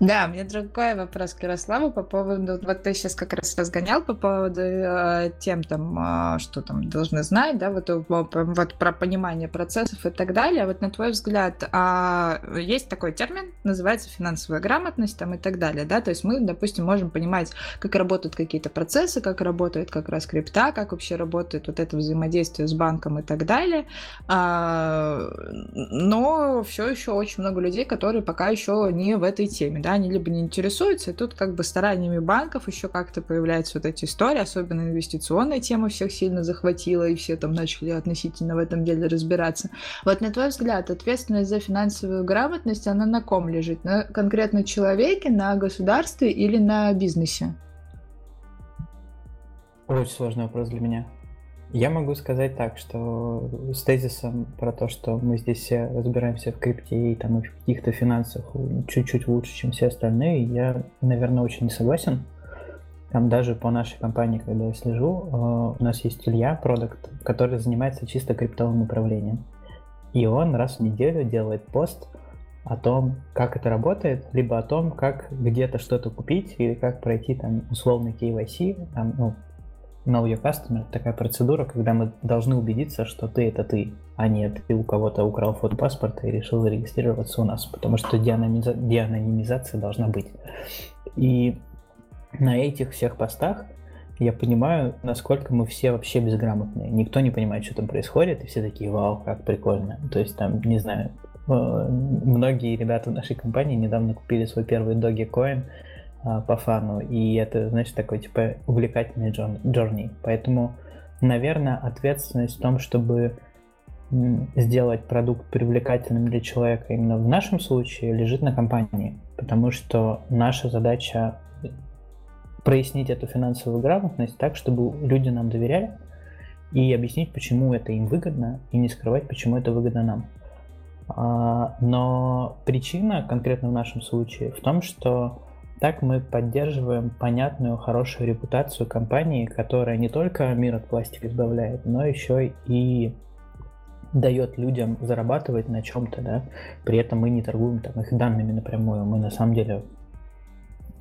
Да, у меня другой вопрос к Ярославу по поводу, вот ты сейчас как раз разгонял по поводу э, тем, там, э, что там должны знать, да, вот, вот про понимание процессов и так далее. Вот на твой взгляд, э, есть такой термин, называется финансовая грамотность там и так далее, да, то есть мы, допустим, можем понимать, как работают какие-то процессы, как работает как раз крипта, как вообще работает вот это взаимодействие с банком и так далее, э, но все еще очень много людей, которые пока еще не в этой теме, да, они либо не интересуются, и тут как бы стараниями банков еще как-то появляются вот эти истории, особенно инвестиционная тема всех сильно захватила, и все там начали относительно в этом деле разбираться. Вот на твой взгляд, ответственность за финансовую грамотность, она на ком лежит? На конкретно человеке, на государстве или на бизнесе? Очень сложный вопрос для меня. Я могу сказать так, что с тезисом про то, что мы здесь все разбираемся в крипте и там в каких-то финансах чуть-чуть лучше, чем все остальные, я, наверное, очень не согласен. Там даже по нашей компании, когда я слежу, э, у нас есть Илья, продукт, который занимается чисто криптовым управлением. И он раз в неделю делает пост о том, как это работает, либо о том, как где-то что-то купить, или как пройти там условный KYC, там, ну, Know Your Customer — такая процедура, когда мы должны убедиться, что ты — это ты, а не ты у кого-то украл фото паспорта и решил зарегистрироваться у нас, потому что деанонимиза... деанонимизация должна быть. И на этих всех постах я понимаю, насколько мы все вообще безграмотные. Никто не понимает, что там происходит, и все такие, вау, как прикольно. То есть там, не знаю, э, многие ребята в нашей компании недавно купили свой первый Dogecoin, по фану, и это, значит, такой, типа, увлекательный джорни. Поэтому, наверное, ответственность в том, чтобы сделать продукт привлекательным для человека именно в нашем случае лежит на компании, потому что наша задача прояснить эту финансовую грамотность так, чтобы люди нам доверяли и объяснить, почему это им выгодно, и не скрывать, почему это выгодно нам. А, но причина конкретно в нашем случае в том, что так мы поддерживаем понятную, хорошую репутацию компании, которая не только мир от пластика избавляет, но еще и дает людям зарабатывать на чем-то, да. При этом мы не торгуем там их данными напрямую, мы на самом деле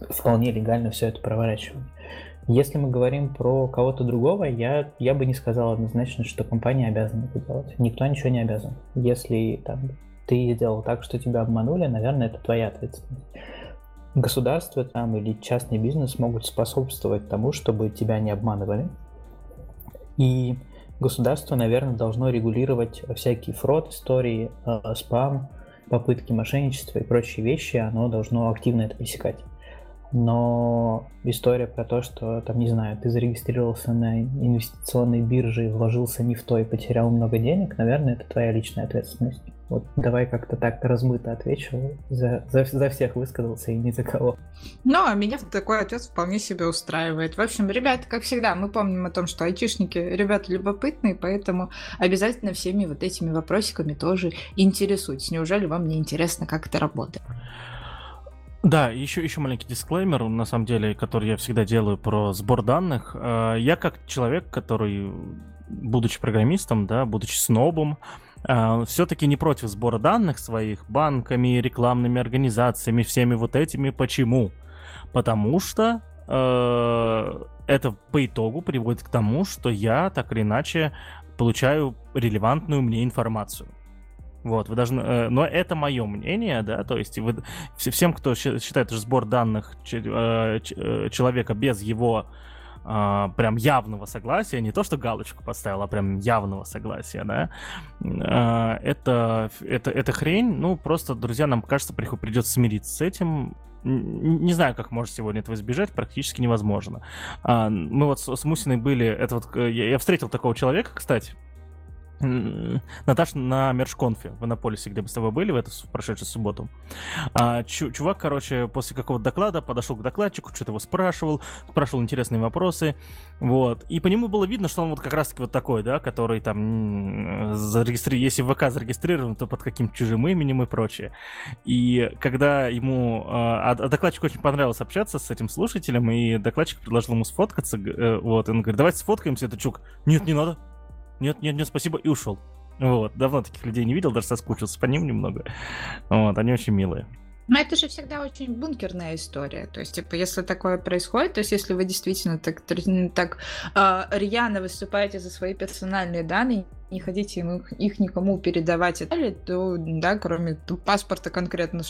вполне легально все это проворачиваем. Если мы говорим про кого-то другого, я, я бы не сказал однозначно, что компания обязана это делать. Никто ничего не обязан. Если там, ты сделал так, что тебя обманули, наверное, это твоя ответственность государство там или частный бизнес могут способствовать тому, чтобы тебя не обманывали. И государство, наверное, должно регулировать всякие фрод, истории, э, спам, попытки мошенничества и прочие вещи, оно должно активно это пресекать. Но история про то, что, там, не знаю, ты зарегистрировался на инвестиционной бирже и вложился не в то и потерял много денег, наверное, это твоя личная ответственность. Вот давай как-то так размыто отвечу. За, за, за всех высказался и ни за кого. Ну, а меня такой ответ вполне себе устраивает. В общем, ребята, как всегда, мы помним о том, что айтишники ребята любопытные, поэтому обязательно всеми вот этими вопросиками тоже интересуйтесь. Неужели вам не интересно, как это работает? Да, еще, еще маленький дисклеймер, на самом деле, который я всегда делаю про сбор данных. Э, я как человек, который, будучи программистом, да, будучи снобом, э, все-таки не против сбора данных своих банками, рекламными организациями, всеми вот этими. Почему? Потому что э, это по итогу приводит к тому, что я так или иначе получаю релевантную мне информацию. Вот, вы должны, э, но это мое мнение, да, то есть вы, всем, кто считает что сбор данных э, э, человека без его Uh, прям явного согласия, не то, что галочку поставил, а прям явного согласия, да, uh, это, это, это хрень, ну, просто, друзья, нам кажется, придется смириться с этим, не знаю, как можно сегодня этого избежать, практически невозможно. А, мы вот с, Мусиной были, это вот, я встретил такого человека, кстати, Наташа на Мершконфе в Иннополисе, где мы с тобой были в эту в прошедшую субботу. А, чувак, короче, после какого-то доклада подошел к докладчику, что-то его спрашивал, спрашивал интересные вопросы, вот. И по нему было видно, что он вот как раз-таки вот такой, да, который там зарегистрирован, если в ВК зарегистрирован, то под каким-то чужим именем и прочее. И когда ему... А, а докладчику очень понравилось общаться с этим слушателем, и докладчик предложил ему сфоткаться, э, вот, и он говорит, давайте сфоткаемся, это чук. Нет, не надо, нет, нет, нет, спасибо, и ушел. Вот, давно таких людей не видел, даже соскучился по ним немного. Вот, они очень милые. Но это же всегда очень бункерная история. То есть, типа, если такое происходит, то есть, если вы действительно так, так э, рьяно выступаете за свои персональные данные, не хотите их, их никому передавать и далее, то, да, кроме паспорта конкретно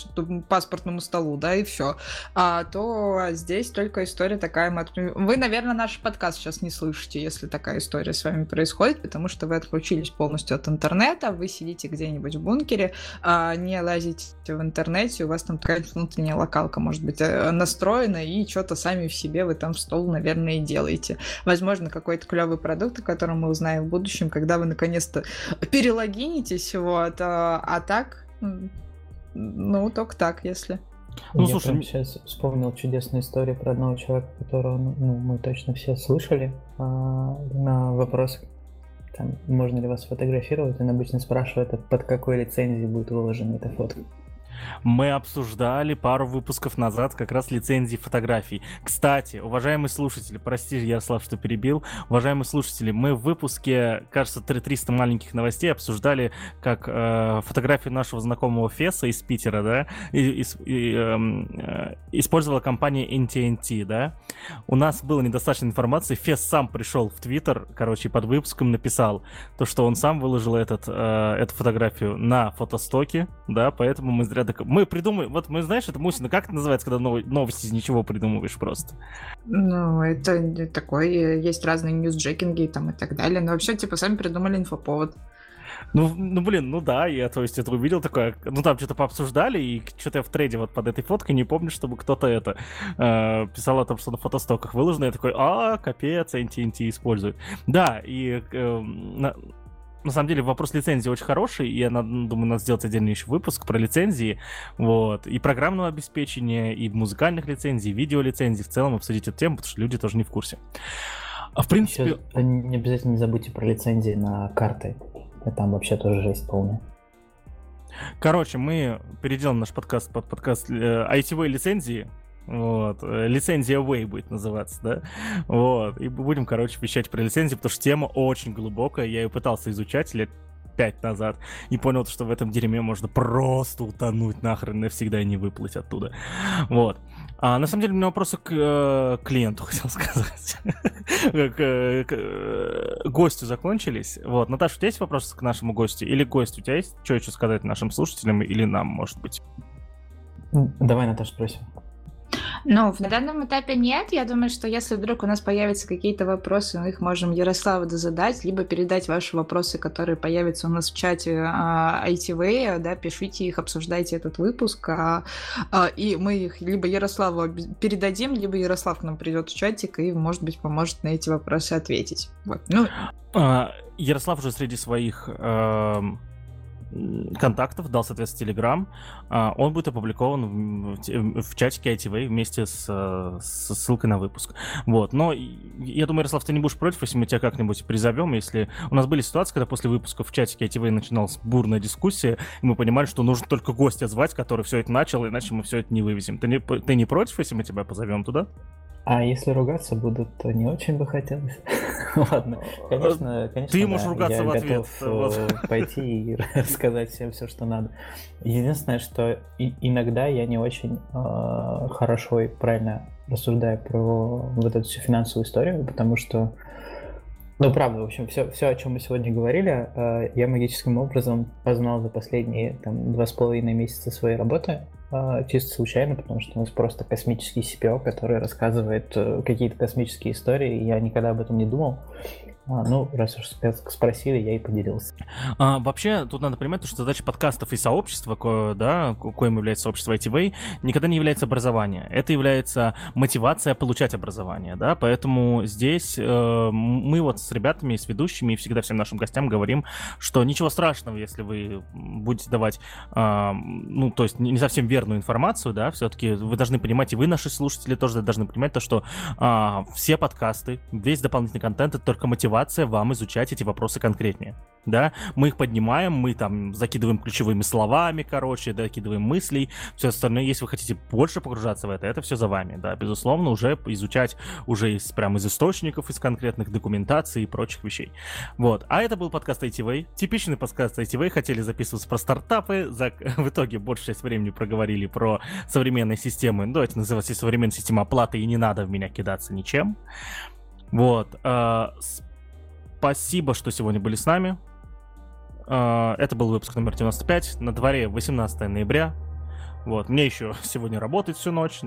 паспортному столу, да, и все, а, то здесь только история такая. Вы, наверное, наш подкаст сейчас не слышите, если такая история с вами происходит, потому что вы отключились полностью от интернета, вы сидите где-нибудь в бункере, а, не лазите в интернете, у вас там такая внутренняя локалка, может быть, э, настроена, и что-то сами в себе вы там в стол, наверное, и делаете. Возможно, какой-то клевый продукт, о котором мы узнаем в будущем, когда вы наконец наконец-то перелогинитесь, вот, а, а так, ну, только так, если. Ну, Я слушай, прям сейчас вспомнил чудесную историю про одного человека, которого ну, мы точно все слышали. А, на вопрос, там, можно ли вас фотографировать, он обычно спрашивает, а под какой лицензией будет выложена эта фотка. Мы обсуждали пару выпусков назад как раз лицензии фотографий. Кстати, уважаемые слушатели, прости, Ярослав, что перебил. Уважаемые слушатели, мы в выпуске, кажется, 300 маленьких новостей обсуждали, как э, фотографию нашего знакомого Феса из Питера, да, и, и, эм, э, использовала компания NTNT, да. У нас было недостаточно информации. Фес сам пришел в Твиттер, короче, под выпуском написал то, что он сам выложил этот, э, эту фотографию на фотостоке, да, поэтому мы зря так, мы придумаем, вот мы, знаешь, это Мусина, как это называется, когда нов, новости из ничего придумываешь просто? Ну, это такой, есть разные ньюсджекинги там и так далее, но вообще, типа, сами придумали инфоповод. Ну, ну, блин, ну да, я, то есть, это увидел такое, ну, там что-то пообсуждали, и что-то я в трейде вот под этой фоткой не помню, чтобы кто-то это э, писал о том, что на фотостоках выложено, я такой, а, капец, NTNT используют. Да, и э, на, на самом деле вопрос лицензии очень хороший, и я думаю, надо сделать отдельный еще выпуск про лицензии, вот, и программного обеспечения, и музыкальных лицензий, и видеолицензий, в целом обсудить эту тему, потому что люди тоже не в курсе. А в принципе... Еще а не обязательно не забудьте про лицензии на карты. Там вообще тоже жесть полная. Короче, мы переделаем наш подкаст под подкаст э, ITV лицензии. Вот. Э, лицензия Way будет называться, да? Вот. И будем, короче, вещать про лицензии, потому что тема очень глубокая. Я ее пытался изучать лет пять назад и понял, что в этом дерьме можно просто утонуть нахрен навсегда и не выплыть оттуда. Вот. А, на самом деле, у меня вопросы к э, клиенту, хотел сказать. к, к, к э, гостю закончились. Вот. Наташа, у тебя есть вопросы к нашему гостю? Или гость, у тебя есть что еще сказать нашим слушателям или нам, может быть? Давай, Наташа, спросим. Ну, на данном этапе нет. Я думаю, что если вдруг у нас появятся какие-то вопросы, мы их можем Ярославу задать, либо передать ваши вопросы, которые появятся у нас в чате а, ITV, да, пишите их, обсуждайте этот выпуск, а, а, и мы их либо Ярославу передадим, либо Ярослав к нам придет в чатик и, может быть, поможет на эти вопросы ответить. Вот. Ну... А, Ярослав уже среди своих эм, контактов, дал, соответственно, Telegram. А, он будет опубликован в, в чатике ITV вместе с, с ссылкой на выпуск. Вот. Но я думаю, Ярослав, ты не будешь против, если мы тебя как-нибудь призовем, если... У нас были ситуации, когда после выпуска в чатике ITV начиналась бурная дискуссия, и мы понимали, что нужно только гостя звать, который все это начал, иначе мы все это не вывезем. Ты не, ты не против, если мы тебя позовем туда? А если ругаться будут, то не очень бы хотелось. Ладно, конечно, конечно. Ты можешь ругаться в ответ. готов э, пойти и рассказать всем все, что надо. Единственное, что иногда я не очень э, хорошо и правильно рассуждаю про вот эту всю финансовую историю, потому что ну, правда, в общем, все, все, о чем мы сегодня говорили, э, я магическим образом познал за последние там, два с половиной месяца своей работы. А, чисто случайно, потому что у нас просто космический CPO, который рассказывает э, какие-то космические истории, и я никогда об этом не думал. А, ну, раз уж спросили, я и поделился. А, вообще, тут надо понимать, что задача подкастов и сообщества, ко, да, коим является сообщество ITV, никогда не является образование. Это является мотивация получать образование, да, поэтому здесь э, мы вот с ребятами, с ведущими и всегда всем нашим гостям говорим, что ничего страшного, если вы будете давать, э, ну, то есть не совсем верную информацию, да, все-таки вы должны понимать, и вы, наши слушатели, тоже должны понимать то, что э, все подкасты, весь дополнительный контент — это только мотивация мотивация вам изучать эти вопросы конкретнее. Да, мы их поднимаем, мы там закидываем ключевыми словами, короче, докидываем мыслей, все остальное, если вы хотите больше погружаться в это, это все за вами, да, безусловно, уже изучать уже из, прям из источников, из конкретных документаций и прочих вещей. Вот, а это был подкаст ITV, типичный подкаст ITV, хотели записываться про стартапы, за... в итоге большую часть времени проговорили про современные системы, ну, давайте называть современная система оплаты, и не надо в меня кидаться ничем. Вот, э, Спасибо, что сегодня были с нами. А, это был выпуск номер 95. На дворе 18 ноября. Вот, мне еще сегодня работать всю ночь.